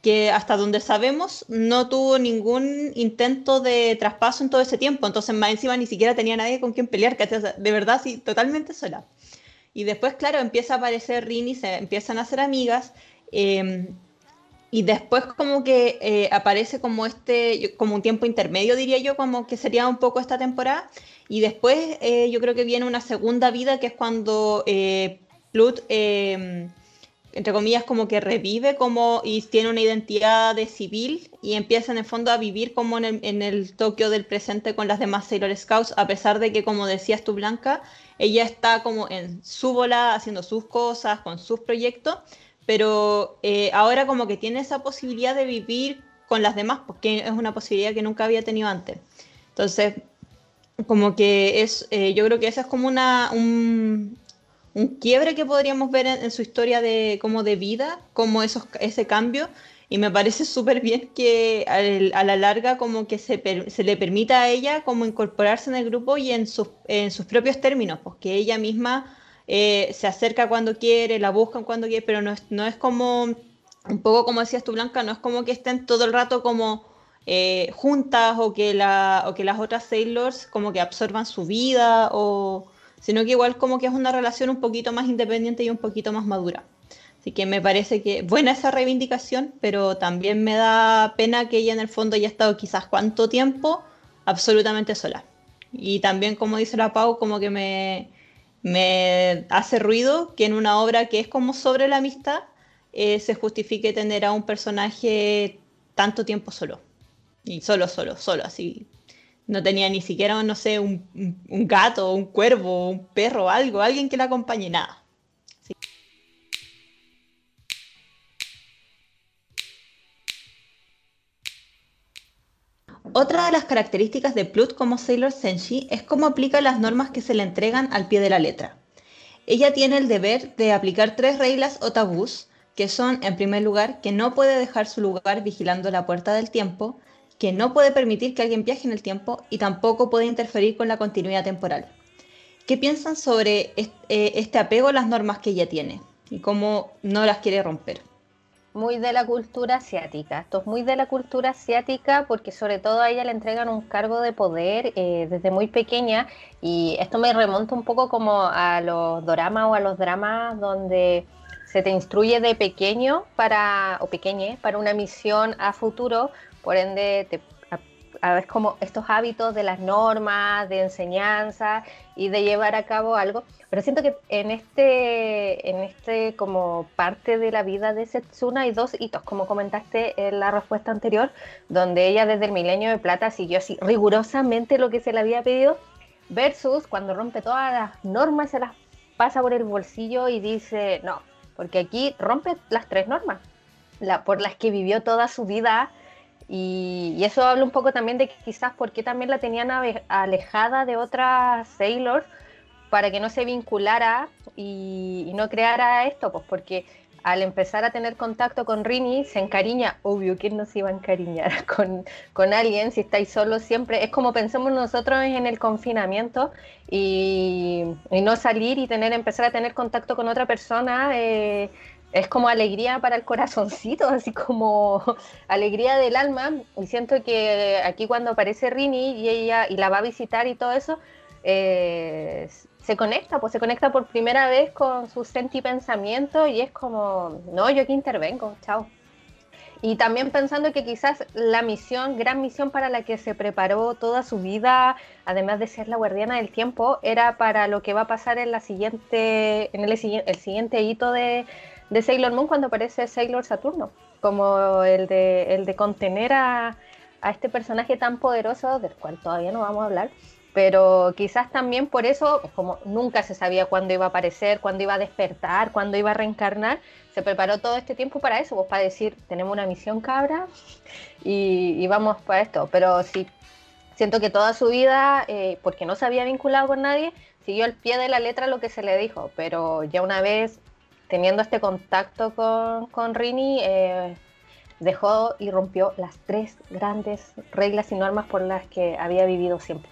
S1: que hasta donde sabemos no tuvo ningún intento de traspaso en todo ese tiempo. Entonces, más encima ni siquiera tenía nadie con quien pelear, que de verdad, sí, totalmente sola. Y después, claro, empieza a aparecer Rini, se empiezan a hacer amigas. Em, y después como que eh, aparece como este, como un tiempo intermedio, diría yo, como que sería un poco esta temporada, y después eh, yo creo que viene una segunda vida que es cuando eh, Plut, em, entre comillas, como que revive como y tiene una identidad de civil y empieza en el fondo a vivir como en el, en el Tokio del presente con las demás Sailor Scouts, a pesar de que, como decías tú, Blanca, ella está como en su bola haciendo sus cosas, con sus proyectos, pero eh, ahora como que tiene esa posibilidad de vivir con las demás, porque es una posibilidad que nunca había tenido antes. Entonces, como que es, eh, yo creo que esa es como una, un, quiebre que podríamos ver en, su historia de, como de vida, como esos, ese cambio, y me parece súper bien que a la larga como que se, se, le permita a ella como incorporarse en el grupo y en sus, en sus propios términos, porque ella misma eh, se acerca cuando quiere, la buscan cuando quiere, pero no es, no es como, un poco como decías tú Blanca, no es como que estén todo el rato como eh, juntas o que, la, o que las otras Sailors como que absorban su vida, o, sino que igual como que es una relación un poquito más independiente y un poquito más madura. Así que me parece que buena esa reivindicación, pero también me da pena que ella en el fondo haya estado quizás cuánto tiempo absolutamente sola. Y también, como dice la Pau, como que me, me hace ruido que en una obra que es como sobre la amistad eh, se justifique tener a un personaje tanto tiempo solo. Y solo, solo, solo, así. No tenía ni siquiera, no sé, un, un gato, un cuervo, un perro, algo, alguien que la acompañe, nada. Otra de las características de Plut como Sailor Senshi es cómo aplica las normas que se le entregan al pie de la letra. Ella tiene el deber de aplicar tres reglas o tabús, que son, en primer lugar, que no puede dejar su lugar vigilando la puerta del tiempo, que no puede permitir que alguien viaje en el tiempo y tampoco puede interferir con la continuidad temporal. ¿Qué piensan sobre eh, este apego a las normas que ella tiene y cómo no las quiere romper?
S2: Muy de la cultura asiática. Esto es muy de la cultura asiática porque sobre todo a ella le entregan un cargo de poder eh, desde muy pequeña y esto me remonta un poco como a los doramas o a los dramas donde se te instruye de pequeño para o pequeñe para una misión a futuro por ende, te, a, veces como estos hábitos de las normas, de enseñanza y de llevar a cabo algo. Pero siento que en este, en este como parte de la vida de Setsuna hay dos hitos, como comentaste en la respuesta anterior, donde ella desde el milenio de plata siguió así rigurosamente lo que se le había pedido, versus cuando rompe todas las normas, se las pasa por el bolsillo y dice, no, porque aquí rompe las tres normas, la, por las que vivió toda su vida y, eso habla un poco también de que quizás por qué también la tenían alejada de otras Sailors para que no se vinculara y, no creara esto, pues porque al empezar a tener contacto con Rini, se encariña, obvio, ¿quién no se iba a encariñar con, con alguien si estáis solos siempre? Es como pensamos nosotros en el confinamiento y, no salir y tener, empezar a tener contacto con otra persona. Eh, es como alegría para el corazoncito, así como alegría del alma. Y siento que aquí cuando aparece Rini y ella y la va a visitar y todo eso, eh, se conecta, pues se conecta por primera vez con su sentipensamiento y es como, no, yo aquí intervengo, chao. Y también pensando que quizás la misión, gran misión para la que se preparó toda su vida, además de ser la guardiana del tiempo, era para lo que va a pasar en la siguiente, en el, el siguiente hito de, de Sailor Moon cuando aparece Sailor Saturno, como el de, el de contener a, a este personaje tan poderoso, del cual todavía no vamos a hablar, pero quizás también por eso, como nunca se sabía cuándo iba a aparecer, cuándo iba a despertar, cuándo iba a reencarnar, se preparó todo este tiempo para eso, pues para decir, tenemos una misión cabra y, vamos para esto. Pero sí, siento que toda su vida, eh, porque no se había vinculado con nadie, siguió al pie de la letra lo que se le dijo, pero ya una vez teniendo este contacto con, con Rini, eh, dejó y rompió las tres grandes reglas y normas por las que había vivido siempre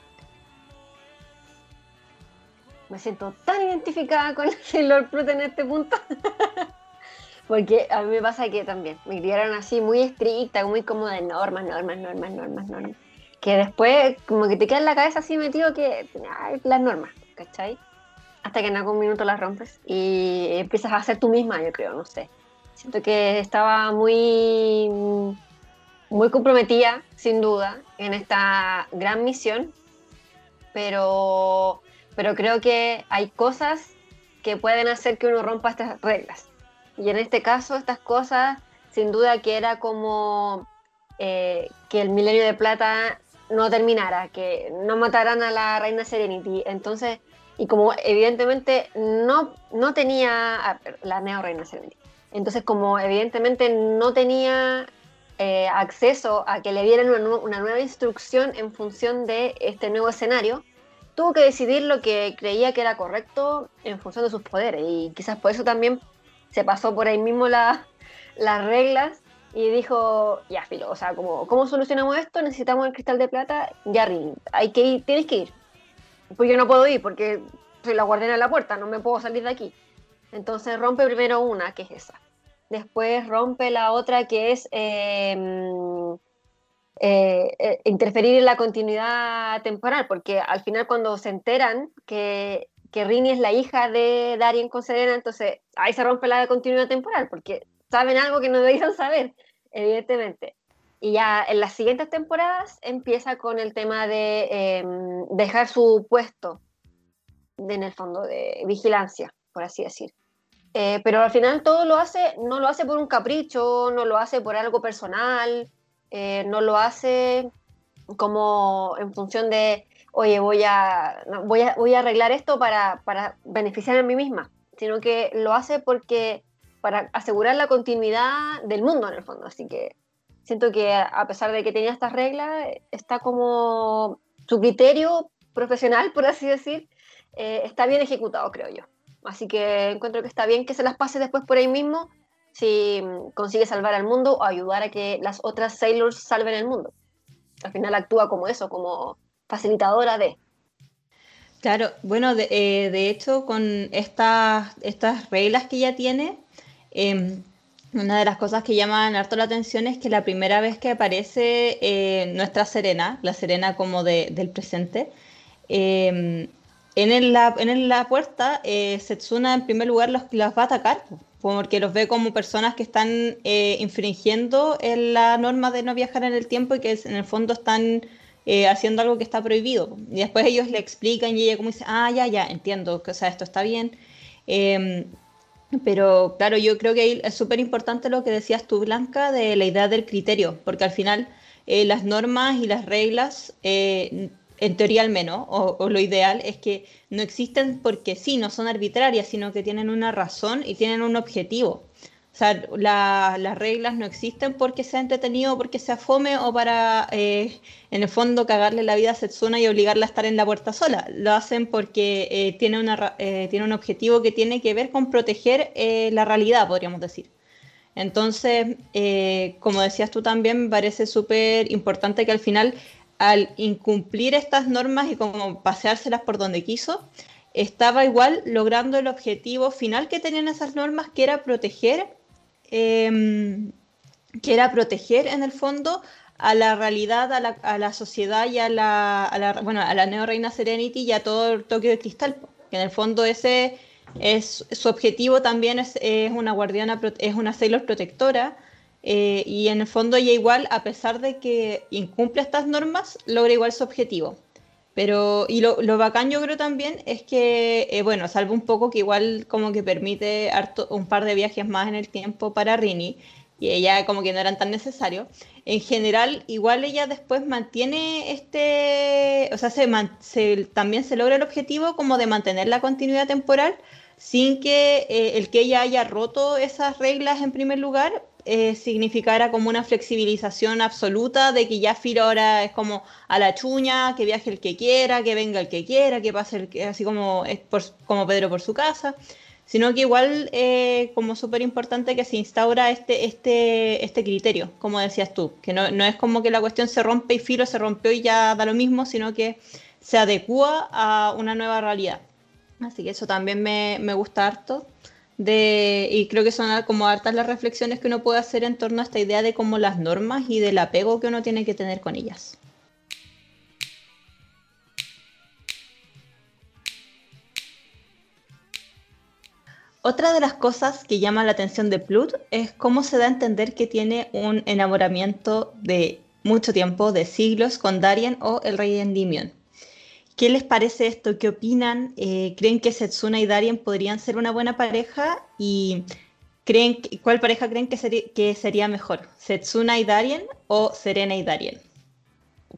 S3: me siento tan identificada con Sailor Pluto en este punto. Porque a mí me pasa que también me criaron así muy estricta, muy como de normas, normas, normas, normas, normas. Que después como que te queda la cabeza así metido que las normas, ¿cachai? Hasta que en algún minuto las rompes y empiezas a ser tú misma, yo creo, no sé. Siento que estaba muy, muy comprometida, sin duda, en esta gran misión, pero pero creo que hay cosas que pueden hacer que uno rompa estas reglas. Y en este caso, estas cosas, sin duda que era como eh, que el milenio de plata no terminara, que no mataran a la reina Serenity. Entonces, y como evidentemente no, no tenía la neo reina. Entonces, como evidentemente no tenía eh, acceso a que le dieran una, nueva instrucción en función de este nuevo escenario, tuvo que decidir lo que creía que era correcto en función de sus poderes. Y quizás por eso también se pasó por ahí mismo las reglas y dijo, ya, filo, o sea, como, ¿cómo solucionamos esto? Necesitamos el cristal de plata, ya, hay que ir, tienes que ir. Porque yo no puedo ir, porque soy la guardiana de la puerta, no me puedo salir de aquí. Entonces rompe primero una, que es esa. Después rompe la otra, que es em, eh, eh, interferir en la continuidad temporal, porque al final cuando se enteran que, que Rini es la hija de Darien con Serena, entonces ahí se rompe la continuidad temporal, porque saben algo que no debían saber, evidentemente. Y ya en las siguientes temporadas empieza con el tema de em, dejar su puesto en el fondo de vigilancia, por así decir. Eh, pero al final todo lo hace, no lo hace por un capricho, no lo hace por algo personal, eh, no lo hace como en función de, oye, voy a, voy a, voy a arreglar esto para, para beneficiar a mí misma, sino que lo hace porque para asegurar la continuidad del mundo en el fondo. Así que siento que a pesar de que tenía estas reglas, está como su criterio profesional, por así decir, eh, está bien ejecutado, creo yo. Así que encuentro que está bien que se las pase después por ahí mismo si consigue salvar al mundo o ayudar a que las otras Sailors salven el mundo. Al final actúa como eso, como facilitadora de.
S1: Claro, bueno, de, eh, hecho, con estas, estas reglas que ella tiene, em, una de las cosas que llaman harto la atención es que la primera vez que aparece eh, nuestra Serena, la Serena como del presente, em, en, la, en la puerta, eh, Setsuna en primer lugar los, las va a atacar porque los ve como personas que están eh, infringiendo la norma de no viajar en el tiempo y que en el fondo están eh, haciendo algo que está prohibido. Y después ellos le explican y ella como dice, ah, ya, ya, entiendo, que o sea, esto está bien. Pero claro, yo creo que es súper importante lo que decías tú, Blanca, de la idea del criterio, porque al final eh, las normas y las reglas en teoría al menos, o, lo ideal, es que no existen porque sí, no son arbitrarias, sino que tienen una razón y tienen un objetivo. O sea, las reglas no existen porque sea entretenido, porque sea fome o para, eh, en el fondo, cagarle la vida a Setsuna y obligarla a estar en la puerta sola. Lo hacen porque eh, tiene, una, eh, tiene un objetivo que tiene que ver con proteger la realidad, podríamos decir. Entonces, como decías tú también, me parece súper importante que al final, al incumplir estas normas y como paseárselas por donde quiso, estaba igual logrando el objetivo final que tenían esas normas, que era proteger Em, que era proteger en el fondo a la realidad, a la, sociedad y a la, a bueno, a la Neo Reina Serenity y a todo el Tokio de Cristal. Que en el fondo ese es su objetivo también es, es una guardiana, es una Sailor protectora. Eh, y en el fondo ella igual, a pesar de que incumple estas normas, logra igual su objetivo. Pero, y lo, bacán yo creo también es que, eh, bueno, salvo un poco que igual como que permite un par de viajes más en el tiempo para Rini, y ella como que no eran tan necesarios. En general, igual ella después mantiene este, o sea, se, también se logra el objetivo como de mantener la continuidad temporal sin que eh, el que ella haya roto esas reglas en primer lugar eh, significara como una flexibilización absoluta de que ya Firo ahora es como a la chuña, que viaje el que quiera, que venga el que quiera, que pase el que, así como, es como Pedro por su casa, sino que igual eh, como súper importante que se instaura este, este, este criterio, como decías tú, que no, no es como que la cuestión se rompe y Firo se rompió y ya da lo mismo, sino que se adecua a una nueva realidad. Así que eso también me, me gusta harto y creo que son como hartas las reflexiones que uno puede hacer en torno a esta idea de cómo las normas y del apego que uno tiene que tener con ellas. Otra de las cosas que llama la atención de Plut es cómo se da a entender que tiene un enamoramiento de mucho tiempo, de siglos, con Darien o el rey Endymion. ¿Qué les parece esto? ¿Qué opinan? Eh, ¿Creen que Setsuna y Darien podrían ser una buena pareja? ¿Y creen, cuál pareja creen que, sería mejor? ¿Setsuna y Darien o Serena y Darien?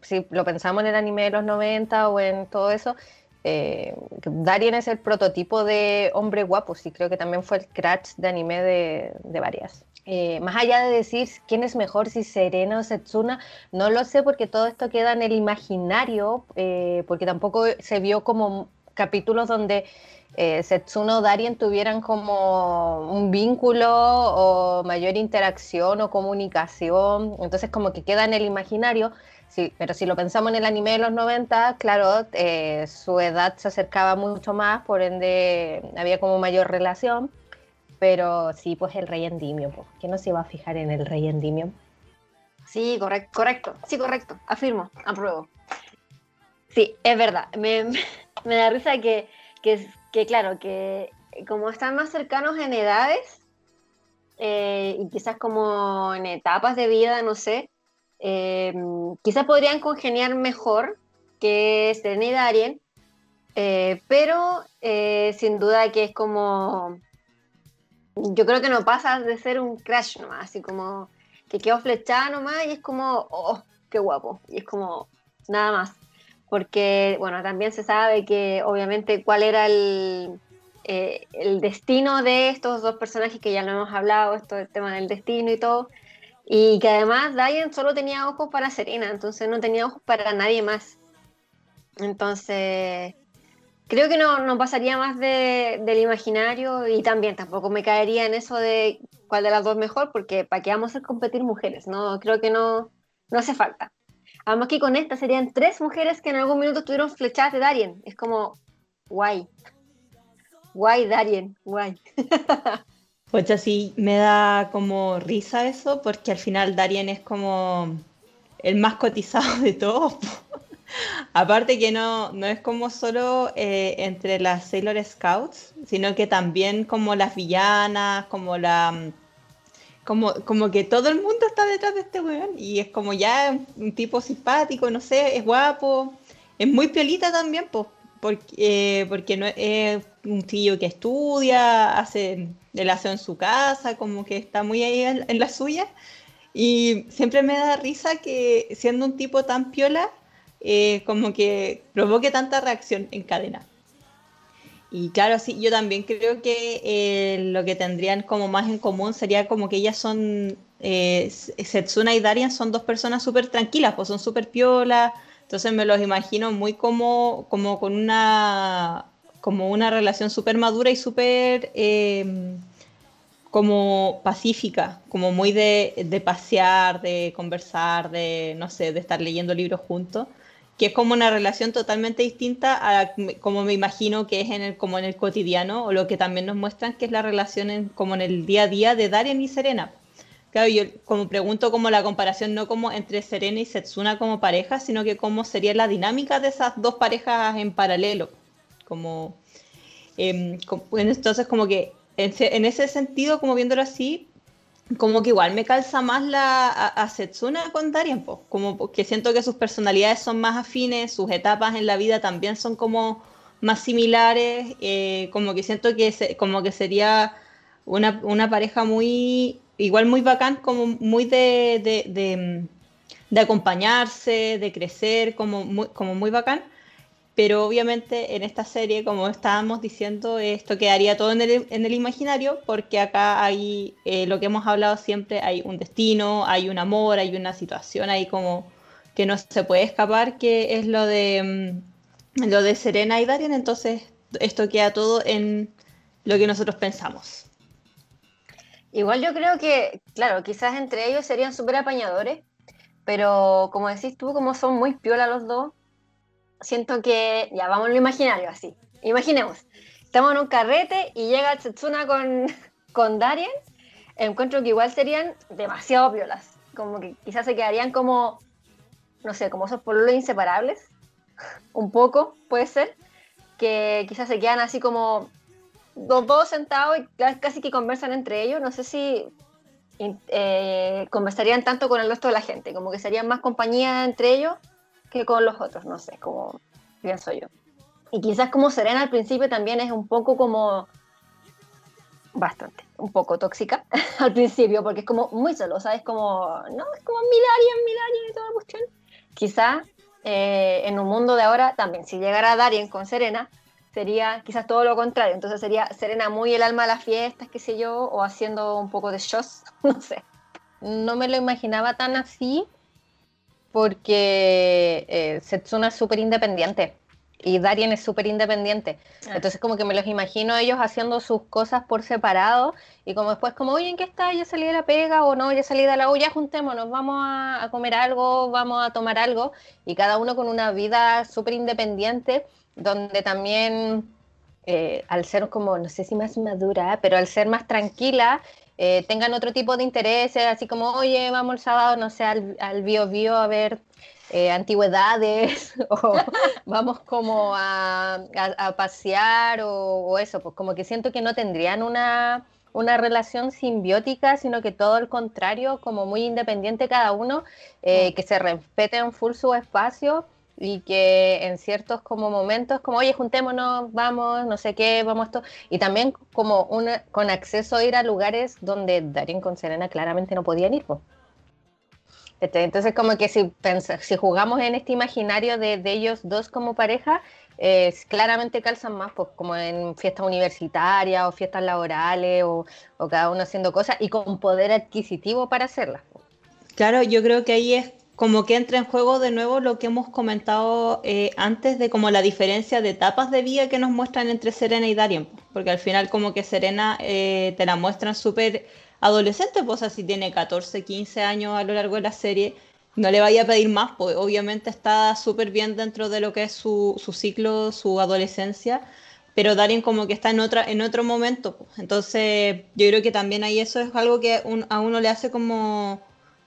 S2: Si lo pensamos en el anime de los 90 o en todo eso, eh, Darien es el prototipo de hombre guapo, sí, creo que también fue el crash de anime de, de varias. Eh, más allá de decir quién es mejor, si Serena o Setsuna, no lo sé porque todo esto queda en el imaginario, eh, porque tampoco se vio como capítulos donde eh, Setsuna o Darien tuvieran como un vínculo o mayor interacción o comunicación, entonces como que queda en el imaginario. Sí, pero si lo pensamos en el anime de los 90, claro, su edad se acercaba mucho más, por ende había como mayor relación. Pero sí, pues el rey Endymion, pues. ¿Quién no se iba a fijar en el rey Endymion?
S3: Sí, correcto, correcto, sí, correcto, afirmo, apruebo. Sí, es verdad, me, da risa que, que, claro, que como están más cercanos en edades eh, y quizás como en etapas de vida, no sé, eh, quizás podrían congeniar mejor que Serena y Darien, eh, pero sin duda que es como yo creo que no pasa de ser un crash nomás, así como que quedó flechada nomás y es como, oh, qué guapo, y es como nada más. Porque, bueno, también se sabe que obviamente cuál era el, eh, el destino de estos dos personajes que ya lo hemos hablado, esto del tema del destino y todo, y que además Diane solo tenía ojos para Serena, entonces no tenía ojos para nadie más. Entonces, creo que no, no pasaría más del imaginario y también tampoco me caería en eso de cuál de las dos mejor, porque ¿para qué vamos a competir mujeres? No, creo que no, no hace falta. Además que con esta serían tres mujeres que en algún minuto estuvieron flechadas de Darien. Es como, guay. Guay, Darien, guay.
S1: Pues así me da como risa eso, porque al final Darien es como el más cotizado de todos. Aparte que no, no es como solo eh, entre las Sailor Scouts, sino que también como las villanas, como la... Mm, como, como que todo el mundo está detrás de este weón y es como ya un tipo simpático, no sé, es guapo, es muy piolita también, pues, porque, eh, porque no es un tío que estudia, hace el aseo en su casa, como que está muy ahí en, en la suya. Y siempre me da risa que siendo un tipo tan piola, eh, como que provoque tanta reacción en cadena. Y claro, sí, yo también creo que eh, lo que tendrían como más en común sería como que ellas son, eh, Setsuna y Darian son dos personas súper tranquilas, pues son súper piolas, entonces me los imagino muy como, como con una, como una relación súper madura y súper em, como pacífica, como muy de, de pasear, de conversar, de, no sé, de estar leyendo libros juntos que es como una relación totalmente distinta a como me imagino que es en el, como en el cotidiano, o lo que también nos muestran que es la relación en, como en el día a día de Darien y Serena. Claro, yo como pregunto como la comparación no como entre Serena y Setsuna como pareja, sino que cómo sería la dinámica de esas dos parejas en paralelo. Como, eh, entonces como que en, ese sentido, como viéndolo así, como que igual me calza más la a, Setsuna con Darien, como que siento que sus personalidades son más afines, sus etapas en la vida también son como más similares, eh, como que siento que como que sería una, una, pareja muy, igual muy bacán, como muy de, de, de, de acompañarse, de crecer, como muy, como muy bacán. Pero obviamente en esta serie, como estábamos diciendo, esto quedaría todo en el, en el imaginario, porque acá hay eh, lo que hemos hablado siempre, hay un destino, hay un amor, hay una situación ahí como que no se puede escapar, que es lo de, mm, lo de Serena y Darien, entonces esto queda todo en lo que nosotros pensamos.
S3: Igual yo creo que, claro, quizás entre ellos serían súper apañadores, pero como decís tú, como son muy piola los dos, siento que, ya vamos a lo imaginario así. Imaginemos, estamos en un carrete y llega Setsuna con, con Darien. Encuentro que igual serían demasiado violas. Como que quizás se quedarían como, no sé, como esos pololos inseparables. un poco, puede ser. Que quizás se quedan así como dos, dos sentados y casi que conversan entre ellos. No sé si eh, conversarían tanto con el resto de la gente, como que serían más compañía entre ellos que con los otros, no sé, como pienso yo. Y quizás como Serena al principio también es un poco como bastante, un poco tóxica al principio, porque es como muy celosa, es como, no, es como Darien, Darien y toda la cuestión. Quizás eh, en un mundo de ahora también, si llegara Darien con Serena, sería quizás todo lo contrario, entonces sería Serena muy el alma de las fiestas, qué sé yo, o haciendo un poco de shows, no sé.
S2: No me lo imaginaba tan así, porque eh, Setsuna es súper independiente y Darien es súper independiente. Ah. Entonces como que me los imagino ellos haciendo sus cosas por separado y como después como, oye, ¿en qué está? ¿Ya salí de la pega o no? ¿Ya salí de la U? Ya juntémonos, vamos a, comer algo, vamos a tomar algo y cada uno con una vida súper independiente donde también... Eh, al ser como, no sé si más madura, pero al ser más tranquila, eh, tengan otro tipo de intereses, así como, oye, vamos el sábado, no sé, al, al bio bio a ver eh, antigüedades, o vamos como a, a, pasear, o, eso, pues como que siento que no tendrían una, una relación simbiótica, sino que todo el contrario, como muy independiente cada uno, eh, mm. que se respeten full su espacio y que en ciertos como momentos, como, oye, juntémonos, vamos, no sé qué, vamos esto, y también como una, con acceso a ir a lugares donde Darien con Serena claramente no podían ir. Este, entonces, como que si, si jugamos en este imaginario de, de ellos dos como pareja, eh, claramente calzan más, pues como en fiestas universitarias o fiestas laborales o, o cada uno haciendo cosas y con poder adquisitivo para hacerlas.
S1: Claro, yo creo que ahí es como que entra en juego de nuevo lo que hemos comentado eh, antes de como la diferencia de etapas de vida que nos muestran entre Serena y Darien, porque al final como que Serena eh, te la muestran súper adolescente, pues así tiene 14, 15 años a lo largo de la serie, no le vaya a pedir más, pues obviamente está súper bien dentro de lo que es su, su, ciclo, su adolescencia, pero Darien como que está en, otra, en otro momento, pues. entonces yo creo que también ahí eso es algo que a uno le hace como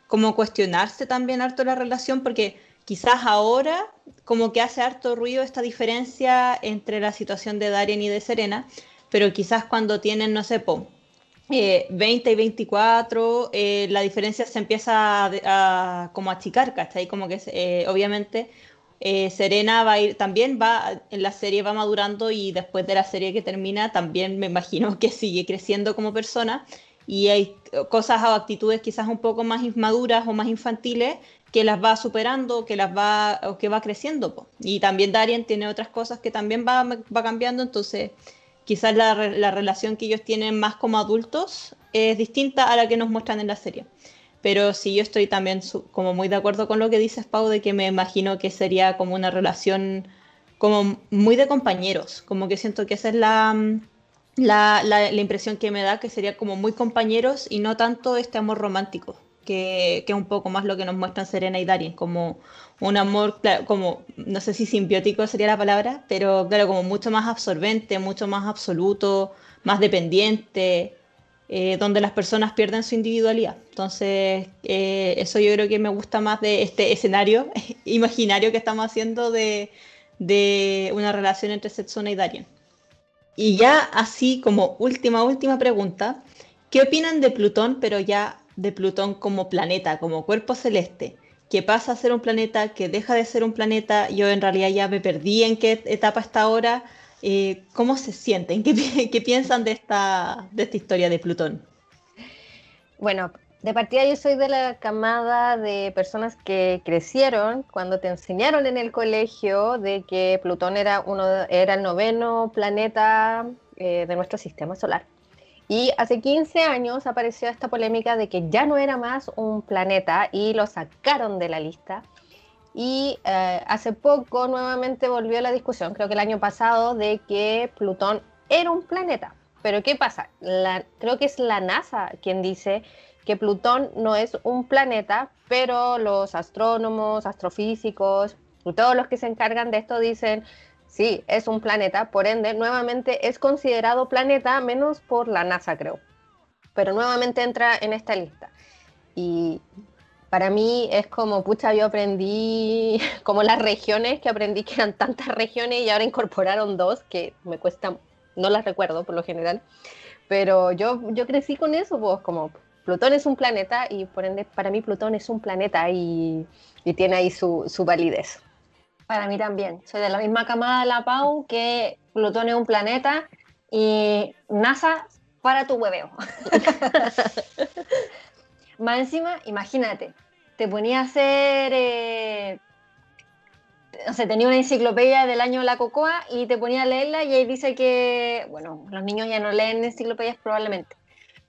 S1: como cuestionarse también harto la relación, porque quizás ahora como que hace harto ruido esta diferencia entre la situación de Darien y de Serena, pero quizás cuando tienen, no sé, po, 20 eh, y 24, eh, la diferencia se empieza a, como a achicar, ¿cachai? Como que eh, obviamente Serena va a ir, también va, en la serie va madurando y después de la serie que termina también me imagino que sigue creciendo como persona y hay cosas o actitudes quizás un poco más inmaduras o más infantiles que las va superando, que las va, o que va creciendo. Y también Darien tiene otras cosas que también va, va cambiando, entonces quizás la, la, relación que ellos tienen más como adultos es distinta a la que nos muestran en la serie. Pero sí, yo estoy también como muy de acuerdo con lo que dices, Pau, de que me imagino que sería como una relación como muy de compañeros, como que siento que esa es la, la, la, impresión que me da, que sería como muy compañeros y no tanto este amor romántico, que, que es un poco más lo que nos muestran Serena y Darien, como un amor, como, no sé si simbiótico sería la palabra, pero claro, como mucho más absorbente, mucho más absoluto, más dependiente, eh, donde las personas pierden su individualidad. Entonces, eh, eso yo creo que me gusta más de este escenario imaginario que estamos haciendo de, de una relación entre Setsuna y Darien. Y ya así como última, última pregunta, ¿qué opinan de Plutón, pero ya de Plutón como planeta, como cuerpo celeste? que pasa a ser un planeta, que deja de ser un planeta, yo en realidad ya me perdí en qué etapa está ahora, eh, ¿cómo se sienten? ¿Qué, ¿Qué, piensan de esta, de esta historia de Plutón?
S2: Bueno, de partida yo soy de la camada de personas que crecieron cuando te enseñaron en el colegio de que Plutón era, uno, era el noveno planeta eh, de nuestro sistema solar. Y hace 15 años apareció esta polémica de que ya no era más un planeta y lo sacaron de la lista. Y eh, hace poco nuevamente volvió la discusión, creo que el año pasado, de que Plutón era un planeta. Pero ¿qué pasa? creo que es la NASA quien dice que Plutón no es un planeta, pero los astrónomos, astrofísicos y todos los que se encargan de esto dicen, sí, es un planeta, por ende, nuevamente es considerado planeta, menos por la NASA, creo. Pero nuevamente entra en esta lista. Y para mí es como, pucha, yo aprendí como las regiones, que aprendí que eran tantas regiones y ahora incorporaron dos, que me cuesta, no las recuerdo por lo general. Pero yo, yo crecí con eso, pues como Plutón es un planeta y por ende para mí Plutón es un planeta y, y tiene ahí su, su, validez.
S3: Para mí también. Soy de la misma camada de la Pau que Plutón es un planeta y NASA para tu hueveo. Más encima, imagínate, te ponía a hacer, eh, no sé, tenía una enciclopedia del año la cocoa y te ponía a leerla y ahí dice que, bueno, los niños ya no leen enciclopedias probablemente,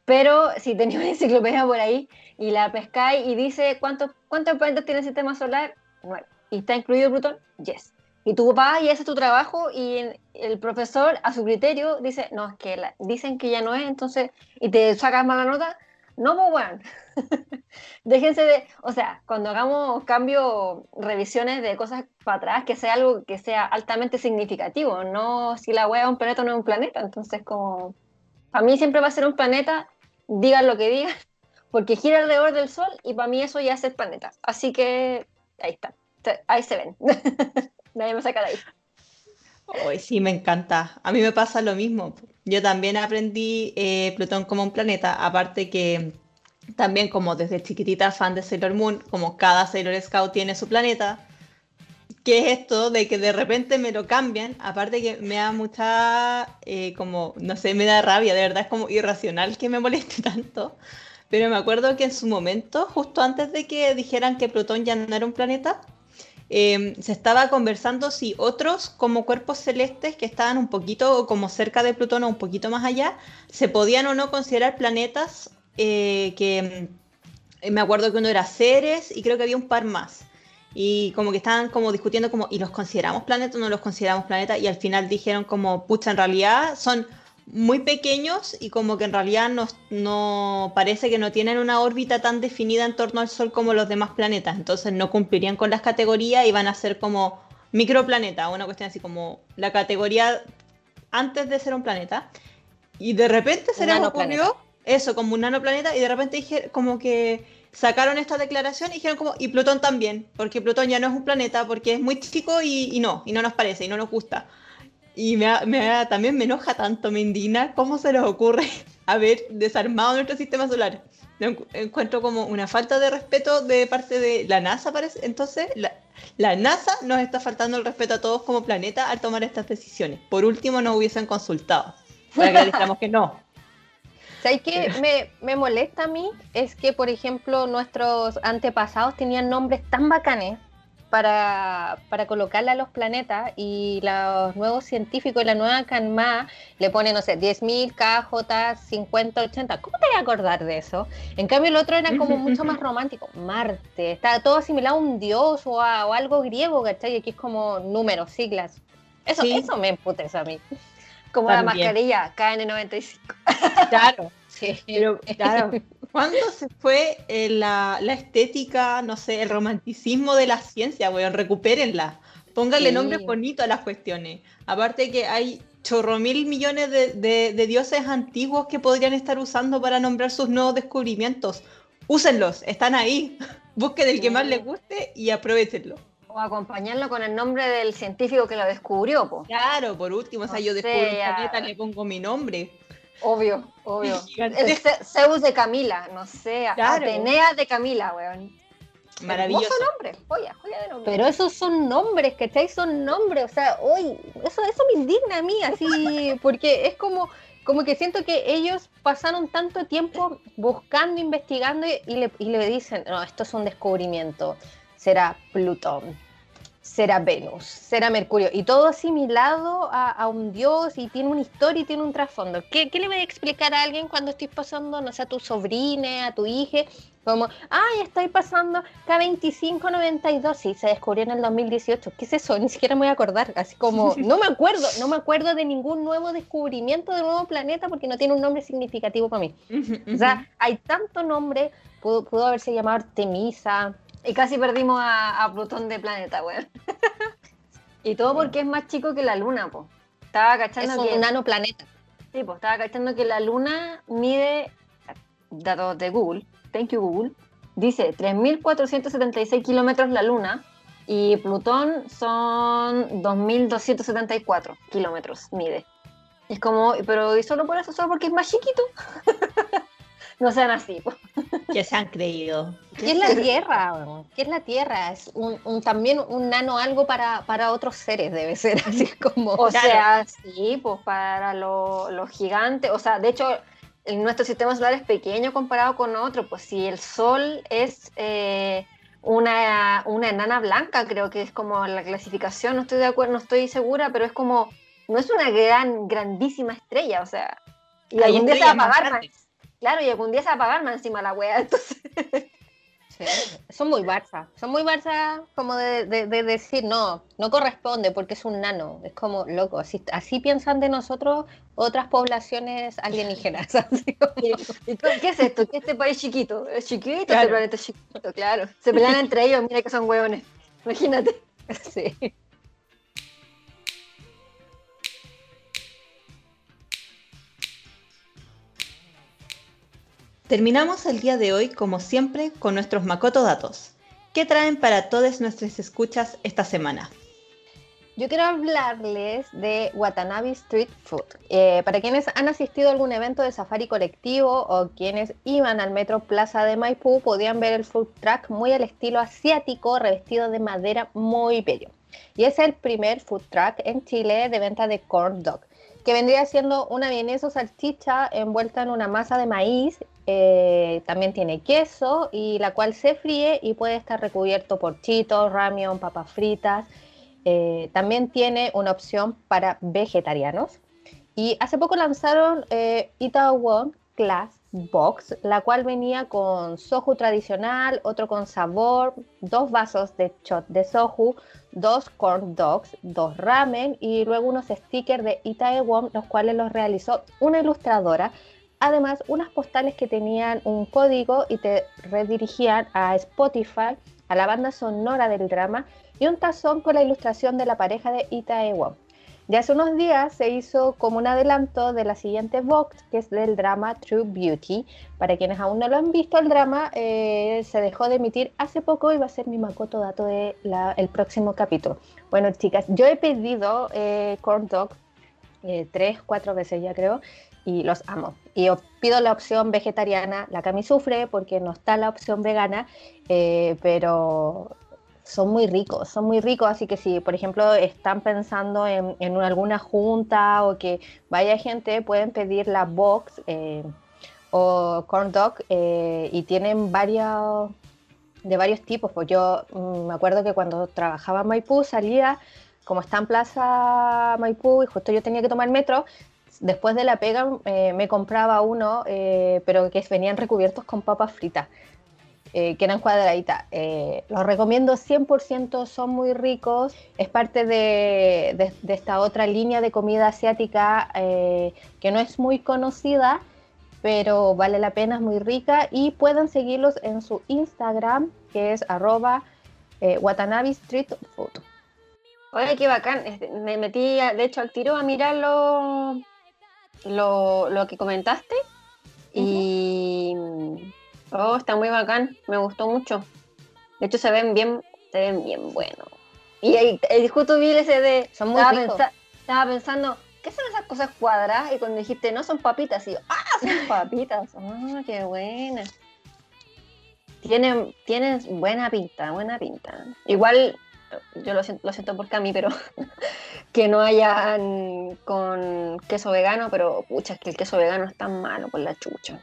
S3: pero si tenía una enciclopedia por ahí y la pescáis y dice cuántos, cuántos planetas tiene el sistema solar, nueve. ¿Y está incluido Plutón? Yes. Y tú vas y haces tu trabajo y el profesor a su criterio dice, no, es que dicen que ya no es, entonces, y te sacas mala nota. No, pues bueno, déjense de, o sea, cuando hagamos cambios, revisiones de cosas para atrás, que sea algo que sea altamente significativo, no si la wea es un planeta o no es un planeta. Entonces, como, para mí siempre va a ser un planeta digan lo que digan, porque gira alrededor del Sol y para mí eso ya es el planeta. Así que ahí está, ahí se ven. Nadie me saca de ahí.
S1: Hoy sí, me encanta. A mí me pasa lo mismo. Yo también aprendí eh, Plutón como un planeta, aparte que también como desde chiquitita fan de Sailor Moon, como cada Sailor Scout tiene su planeta, ¿Qué es esto de que de repente me lo cambian? Aparte que me da mucha, eh, como, no sé, me da rabia, de verdad es como irracional que me moleste tanto. Pero me acuerdo que en su momento, justo antes de que dijeran que Plutón ya no era un planeta, eh, se estaba conversando si otros como cuerpos celestes que estaban un poquito como cerca de Plutón o un poquito más allá, se podían o no considerar planetas eh, que me acuerdo que uno era Ceres y creo que había un par más y como que estaban como discutiendo como, ¿y los consideramos planeta o no los consideramos planeta? Y al final dijeron como, pucha, en realidad son muy pequeños y como que en realidad no, no parece que no tienen una órbita tan definida en torno al Sol como los demás planetas, entonces no cumplirían con las categorías y van a ser como microplaneta, una cuestión así como la categoría antes de ser un planeta. Y de repente se les ocurrió eso, como un nanoplaneta, y de repente dije como que sacaron esta declaración y dijeron como, y Plutón también, porque Plutón ya no es un planeta, porque es muy chico y, no, y no nos parece, y no nos gusta. Y me, me, también me enoja tanto, me indigna cómo se les ocurre haber desarmado nuestro sistema solar. encuentro como una falta de respeto de parte de la NASA, parece. Entonces, la, la NASA nos está faltando el respeto a todos como planeta al tomar estas decisiones. Por último, nos hubiesen consultado. Para que que no.
S2: ¿Sabes qué me, me molesta a mí? Es que, por ejemplo, nuestros antepasados tenían nombres tan bacanes para, para colocarle a los planetas y los nuevos científicos y la nueva Canma le ponen, no sé, 10.000 KJ 50, 80. ¿Cómo te voy a acordar de eso? En cambio, el otro era como mucho más romántico. Marte, está todo asimilado a un dios o a algo griego, ¿cachai? Y aquí es como números, siglas. Eso, eso me emputece a mí.
S3: Como la mascarilla KN95.
S1: Claro, sí. Pero, claro, ¿cuándo se fue eh, la, estética, no sé, el romanticismo de la ciencia, weón? Recupérenla. Pónganle nombres bonitos a las cuestiones. Aparte que hay chorro mil millones de, dioses antiguos que podrían estar usando para nombrar sus nuevos descubrimientos. Úsenlos, están ahí. Busquen el que más les guste y aprovechenlo.
S3: O acompañarlo con el nombre del científico que lo descubrió, po.
S1: Claro, por último, o sea, yo descubro un planeta, le pongo mi nombre.
S3: Obvio, obvio. El Zeus de Camila, no sé, Atenea de Camila, weón.
S1: Maravilloso.
S3: nombre, joya, joya de nombre.
S2: Pero esos son nombres, ¿cachai? Son nombres, o sea, hoy, eso, eso me indigna a mí, así, porque es como, como que siento que ellos pasaron tanto tiempo buscando, investigando y le, y le dicen, no, esto es un descubrimiento, será Plutón será Venus, será Mercurio, y todo asimilado a, un dios y tiene una historia y tiene un trasfondo. ¿Qué, le voy a explicar a alguien cuando estoy pasando, no sé, a tu sobrina, a tu hija? Como, ay, estoy pasando K2592, sí, se descubrió en el 2018. ¿Qué es eso? Ni siquiera me voy a acordar. Así como, no me acuerdo, no me acuerdo de ningún nuevo descubrimiento de nuevo planeta porque no tiene un nombre significativo para mí. O sea, hay tanto nombre, pudo, pudo haberse llamado Artemisa,
S3: y casi perdimos a, Plutón de planeta, weón. y todo porque es más chico que la Luna, po. Estaba cachando
S2: es un nano planeta.
S3: Sí, pues estaba cachando que la Luna mide, datos de Google, thank you Google, dice 3.476 kilómetros la Luna y Plutón son 2.274 kilómetros mide. es como, pero ¿y solo por eso? ¿Solo porque es más chiquito? no sean así.
S1: Que se han creído.
S2: ¿Qué es la Tierra? ¿Qué es la Tierra? Es un, también un nano algo para, para, otros seres, debe ser así como.
S3: O sea, sí, pues para los gigantes. O sea, de hecho, nuestro sistema solar es pequeño comparado con otro. Pues si el Sol es eh, una, una enana blanca, creo que es como la clasificación, no estoy de acuerdo, no estoy segura, pero es como. No es una gran, grandísima estrella, o sea. Y algún día se va a apagar Claro, y algún día se va a pagar más encima la wea, entonces.
S2: son muy Barça, son muy Barça como de, decir, no, no corresponde porque es un nano, es como loco, así, así piensan de nosotros otras poblaciones alienígenas.
S3: ¿Y qué es esto? ¿Qué es este país chiquito? ¿Es chiquito? Este planeta es chiquito, claro. Se pelean entre ellos, mira que son hueones, imagínate.
S2: Sí.
S1: Terminamos el día de hoy, como siempre, con nuestros Makoto Datos. ¿Qué traen para todas nuestras escuchas esta semana?
S2: Yo quiero hablarles de Watanabe Street Food. Eh, para quienes han asistido a algún evento de safari colectivo o quienes iban al Metro Plaza de Maipú, podían ver el food truck muy al estilo asiático, revestido de madera muy bello. Y es el primer food truck en Chile de venta de corn dog que vendría siendo una vienesa o salchicha envuelta en una masa de maíz. Eh, también tiene queso y la cual se fríe y puede estar recubierto por chitos, ramión, papas fritas. Eh, también tiene una opción para vegetarianos. Y hace poco lanzaron eh, Itaewon Class Box, la cual venía con soju tradicional, otro con sabor, dos vasos de shot de soju, dos corn dogs, dos ramen y luego unos stickers de Itaewon, los cuales los realizó una ilustradora. Además, unas postales que tenían un código y te redirigían a Spotify, a la banda sonora del drama y un tazón con la ilustración de la pareja de Itaewon. Ya hace unos días se hizo como un adelanto de la siguiente box, que es del drama True Beauty. Para quienes aún no lo han visto, el drama eh, se dejó de emitir hace poco y va a ser mi macoto dato del el próximo capítulo. Bueno, chicas, yo he pedido eh, corn dog eh, tres, cuatro veces ya creo, y los amo. Y pido la opción vegetariana, la sufre porque no está la opción vegana, pero son muy ricos, son muy ricos, así que si por ejemplo están pensando en, en alguna junta o que vaya gente, pueden pedir la box, eh, o corn dog eh, y tienen varios de varios tipos. Pues yo mm, me acuerdo que cuando trabajaba en Maipú salía, como está en Plaza Maipú y justo yo tenía que tomar metro, después de la pega eh, me compraba uno, eh, pero que venían recubiertos con papas fritas. que eran cuadraditas. los recomiendo 100%, son muy ricos. Es parte de, esta otra línea de comida asiática que no es muy conocida, pero vale la pena, es muy rica y pueden seguirlos en su Instagram que es arroba eh, Watanabe Street Food.
S3: Oye, qué bacán. Este, me metí, de hecho, al tiro a mirar lo, lo, que comentaste y... Oh, está muy bacán. Me gustó mucho. De hecho, se ven bien, se ven bien buenos. Y, y, justo vi ese de...
S2: Son muy
S3: estaba, estaba pensando, ¿qué son esas cosas cuadradas? Y cuando dijiste, no, son papitas, y yo, ¡ah, son papitas! ¡Ah, qué buena! Tienen, tienen buena pinta, buena pinta. Igual, yo lo siento, lo siento por Cami, pero que no hayan con queso vegano, pero pucha, es que el queso vegano es tan malo por la chucha.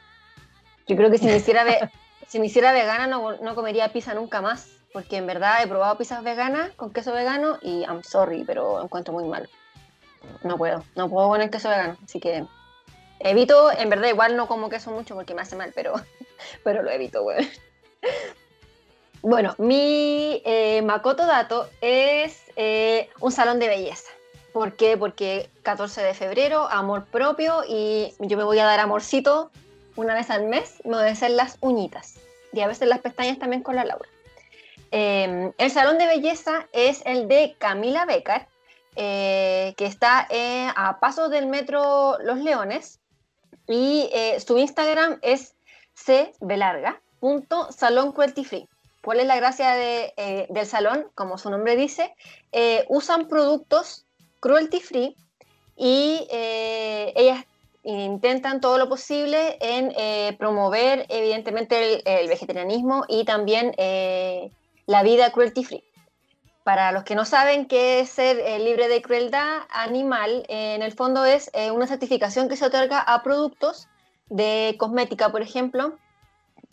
S3: Yo creo que si me hiciera, si me hiciera vegana no, no comería pizza nunca más, porque en verdad he probado pizzas veganas con queso vegano y I'm sorry, pero encuentro muy malo no puedo, no puedo con el queso vegano, así que evito, en verdad igual no como queso mucho porque me hace mal, pero, pero lo evito, güey. Bueno, mi eh, Makoto Dato es eh, un salón de belleza. ¿Por qué? Porque 14 de febrero, amor propio y yo me voy a dar amorcito una vez al mes, me voy a hacer las uñitas y a veces las pestañas también con la Laura. Em, el salón de belleza es el de Camila Becker, eh, que está eh, a pasos del metro Los Leones y su Instagram es cbelarga.salón cruelty free. ¿Cuál es la gracia del salón? Como su nombre dice, usan productos cruelty free y ellas intentan todo lo posible en promover evidentemente el, vegetarianismo y también la vida cruelty free. Para los que no saben qué es ser eh, libre de crueldad animal, en el fondo es eh, una certificación que se otorga a productos de cosmética, por ejemplo,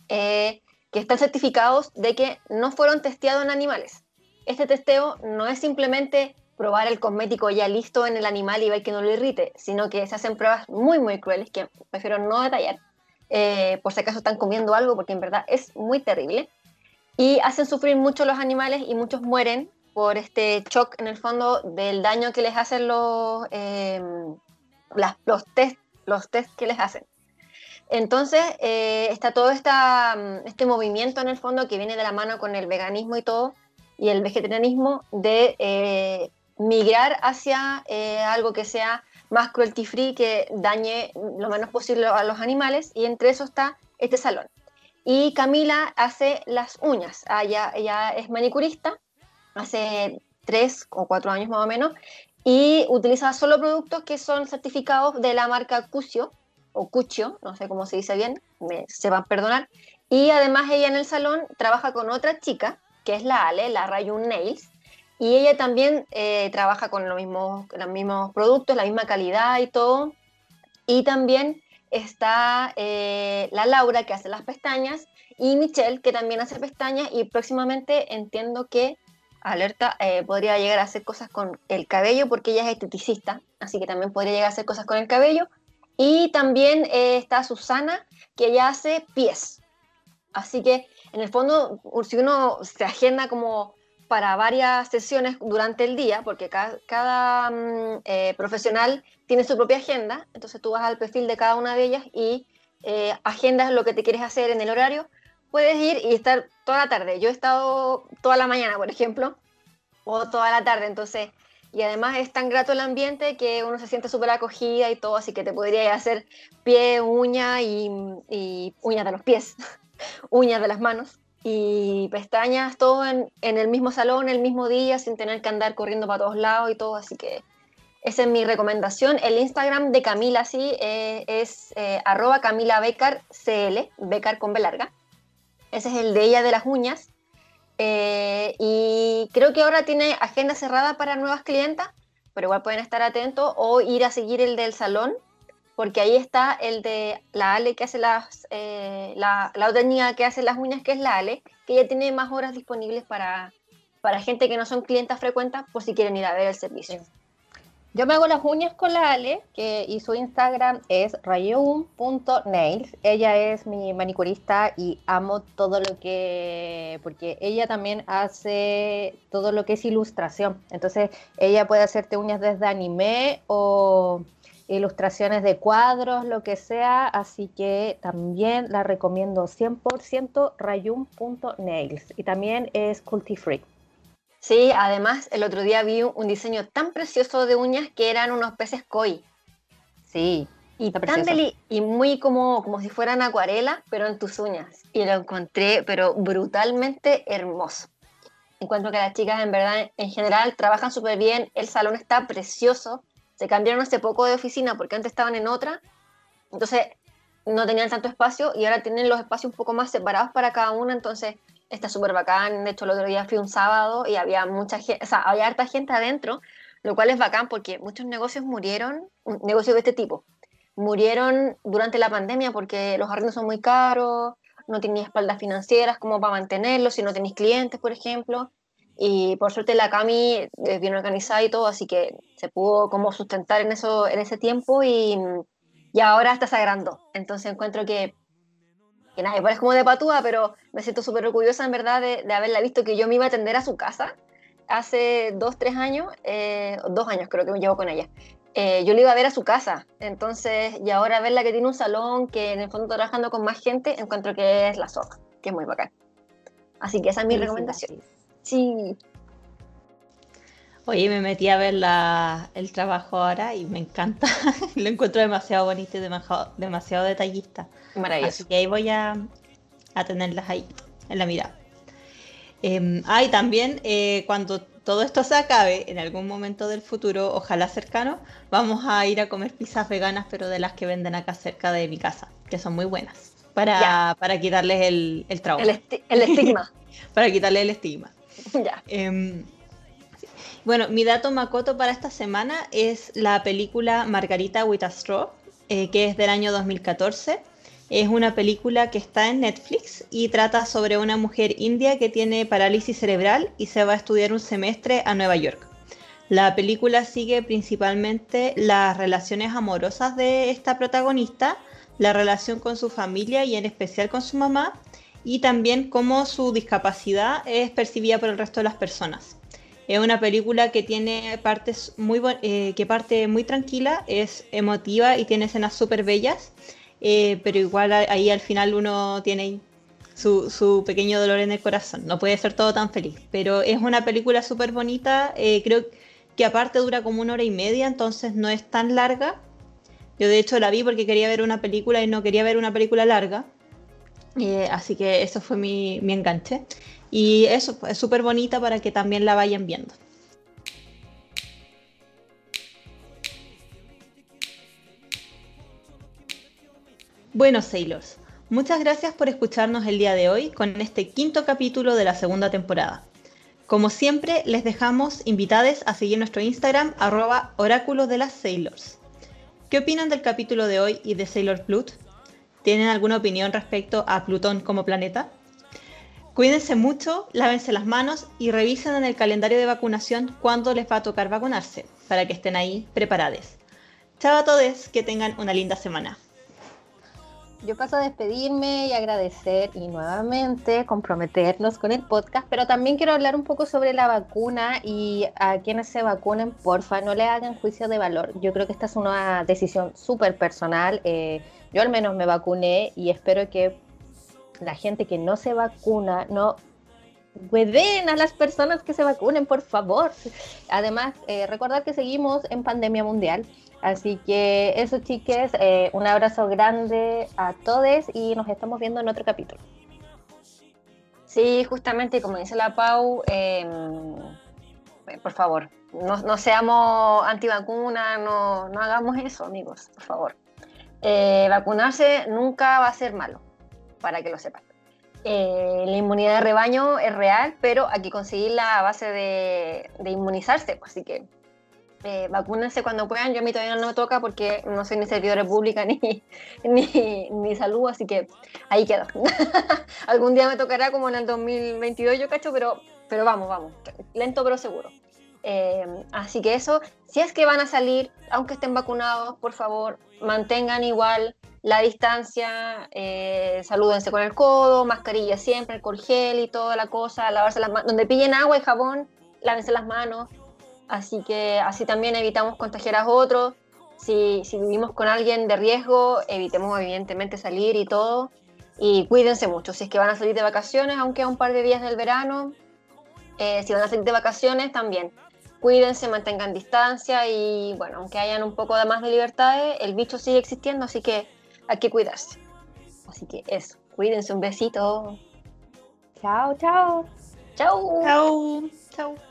S3: eh, que están certificados de que no fueron testeados en animales. Este testeo no es simplemente probar el cosmético ya listo en el animal y ver que no lo irrite, sino que se hacen pruebas muy, muy crueles que prefiero no detallar, por si acaso están comiendo algo, porque en verdad es muy terrible. Y hacen sufrir mucho los animales y muchos mueren por este shock en el fondo del daño que les hacen los, em, los, test, los test que les hacen. Entonces eh, está todo mm, este movimiento en el fondo que viene de la mano con el veganismo y todo, y el vegetarianismo de eh, migrar hacia eh, algo que sea más cruelty free, que dañe lo menos posible a los animales, y entre eso está este salón. Y Camila hace las uñas, ah, ella es manicurista, hace tres o cuatro años más o menos, y utiliza solo productos que son certificados de la marca Cucio, o Cuccio, no sé cómo se dice bien, me, se van a perdonar. Y además ella en el salón trabaja con otra chica, que es la Ale, la Rayun Nails, y ella también eh, trabaja con los mismos, los mismos productos, la misma calidad y todo. Y también está eh, la Laura, que hace las pestañas, y Michelle, que también hace pestañas, y próximamente entiendo que alerta, eh, podría llegar a hacer cosas con el cabello porque ella es esteticista, así que también podría llegar a hacer cosas con el cabello. Y también eh, está Susana, que ella hace pies. Así que en el fondo, si uno se agenda como para varias sesiones durante el día, porque cada, mm, eh, profesional tiene su propia agenda, entonces tú vas al perfil de cada una de ellas y agendas lo que te quieres hacer en el horario puedes ir y estar toda la tarde. Yo he estado toda la mañana, por ejemplo, o toda la tarde, entonces, y además es tan grato el ambiente que uno se siente súper acogida y todo, así que te podría hacer pie, uña y, uñas de los pies, uñas de las manos y pestañas, todo en, el mismo salón, el mismo día, sin tener que andar corriendo para todos lados y todo, así que esa es mi recomendación. El Instagram de Camila, sí, eh, es eh, arroba Camila Becar Becar con B larga. Ese es el de ella de las uñas. Eh, y creo que ahora tiene agenda cerrada para nuevas clientas, pero igual pueden estar atentos o ir a seguir el del salón, porque ahí está el de la Ale que hace las, eh, la, otra niña que hace las uñas, que es la Ale, que ella tiene más horas disponibles para, para gente que no son clientas frecuentes por si quieren ir a ver el servicio.
S2: Yo me hago las uñas con la Ale, que, y su Instagram es rayun.nails. Ella es mi manicurista y amo todo lo que, porque ella también hace todo lo que es ilustración. Entonces, ella puede hacerte uñas desde anime o ilustraciones de cuadros, lo que sea. Así que también la recomiendo 100% rayun.nails. Y también es culti free.
S3: Sí, además el otro día vi un diseño tan precioso de uñas que eran unos peces koi.
S2: Sí.
S3: Y tan y muy como, como si fueran acuarela, pero en tus uñas. Y lo encontré, pero brutalmente hermoso. Encuentro que las chicas en verdad, en general, trabajan súper bien. El salón está precioso. Se cambiaron hace poco de oficina porque antes estaban en otra. Entonces no tenían tanto espacio y ahora tienen los espacios un poco más separados para cada una. Entonces está súper bacán. De hecho, el otro día fui un sábado y había mucha gente, o sea, había harta gente adentro, lo cual es bacán porque muchos negocios murieron, negocios de este tipo, murieron durante la pandemia porque los arriendos son muy caros, no tenías espaldas financieras como para mantenerlos, si no tenéis clientes, por ejemplo. Y por suerte la Cami es bien organizada y todo, así que se pudo como sustentar en, eso, en ese tiempo y, y ahora está sagrando. Entonces encuentro que que nada, igual es como de patúa, pero me siento súper orgullosa en verdad de, haberla visto, que yo me iba a atender a su casa hace dos, tres años, eh, dos años creo que me llevo con ella. Eh, yo le iba a ver a su casa, entonces, y ahora verla que tiene un salón, que en el fondo está trabajando con más gente, encuentro que es la sopa, que es muy bacán. Así que esa es mi recomendación. Sí.
S1: Oye, me metí a ver el trabajo ahora y me encanta. Lo encuentro demasiado bonito y demasiado, demasiado detallista.
S3: Maravilloso.
S1: Así que ahí voy a, tenerlas ahí, en la mirada. Eh, ah, y también eh, cuando todo esto se acabe, en algún momento del futuro, ojalá cercano, vamos a ir a comer pizzas veganas, pero de las que venden acá cerca de mi casa, que son muy buenas, para, para quitarles el, el trauma.
S3: El, el estigma.
S1: para quitarles el estigma.
S3: ya.
S1: Em, bueno, mi dato Makoto para esta semana es la película Margarita with a Straw, eh, que es del año 2014. Es una película que está en Netflix y trata sobre una mujer india que tiene parálisis cerebral y se va a estudiar un semestre a Nueva York. La película sigue principalmente las relaciones amorosas de esta protagonista, la relación con su familia y en especial con su mamá, y también cómo su discapacidad es percibida por el resto de las personas. Es una película que tiene partes muy eh, que parte muy tranquila, es emotiva y tiene escenas súper bellas, eh, pero igual ahí al final uno tiene su, pequeño dolor en el corazón. No puede ser todo tan feliz, pero es una película súper bonita. Eh, creo que aparte dura como una hora y media, entonces no es tan larga. Yo de hecho la vi porque quería ver una película y no quería ver una película larga. así que eso fue mi, mi enganche. Y eso es súper bonita para que también la vayan viendo. Bueno, Sailors, muchas gracias por escucharnos el día de hoy con este quinto capítulo de la segunda temporada. Como siempre, les dejamos invitados a seguir nuestro Instagram, arroba oráculo de las Sailors. ¿Qué opinan del capítulo de hoy y de Sailor Plut? ¿Tienen alguna opinión respecto a Plutón como planeta? Cuídense mucho, lávense las manos y revisen en el calendario de vacunación cuándo les va a tocar vacunarse, para que estén ahí preparados. Chao a todos, que tengan una linda semana.
S2: Yo paso a despedirme y agradecer y nuevamente comprometernos con el podcast, pero también quiero hablar un poco sobre la vacuna y a quienes se vacunen, porfa, no le hagan juicio de valor. Yo creo que esta es una decisión súper personal. Eh, yo al menos me vacuné y espero que la gente que no se vacuna, no pueden a las personas que se vacunen, por favor. Además, eh, recordar que seguimos en pandemia mundial. Así que eso, chiques, eh, un abrazo grande a todos y nos estamos viendo en otro capítulo.
S3: Sí, justamente como dice la Pau, em, por favor, no, seamos antivacunas, no, no hagamos eso, amigos, por favor. Eh, vacunarse nunca va a ser malo para que lo sepan. Eh, la inmunidad de rebaño es real, pero hay que conseguirla a base de, inmunizarse, pues, así que eh, vacúnense cuando puedan. Yo a mí todavía no me toca porque no soy ni servidora pública ni, ni, ni salud, así que ahí quedo. Algún día me tocará como en el 2022, yo cacho, pero, pero vamos, vamos, lento pero seguro. Eh, así que eso, si es que van a salir, aunque estén vacunados, por favor, mantengan igual la distancia, eh, salúdense con el codo, mascarilla siempre, el gel y toda la cosa, lavarse las manos, donde pillen agua y jabón, lávense las manos, así que así también evitamos contagiar a otros. Si, si vivimos con alguien de riesgo, evitemos evidentemente salir y todo. Y cuídense mucho. Si es que van a salir de vacaciones, aunque a un par de días del verano, eh, si van a salir de vacaciones, también cuídense, mantengan distancia y bueno, aunque hayan un poco de más de libertades, el bicho sigue existiendo, así que hay que cuidarse. Así que eso, cuídense, un besito.
S2: Chao, chao.
S3: Chao.
S1: Chao. Chao.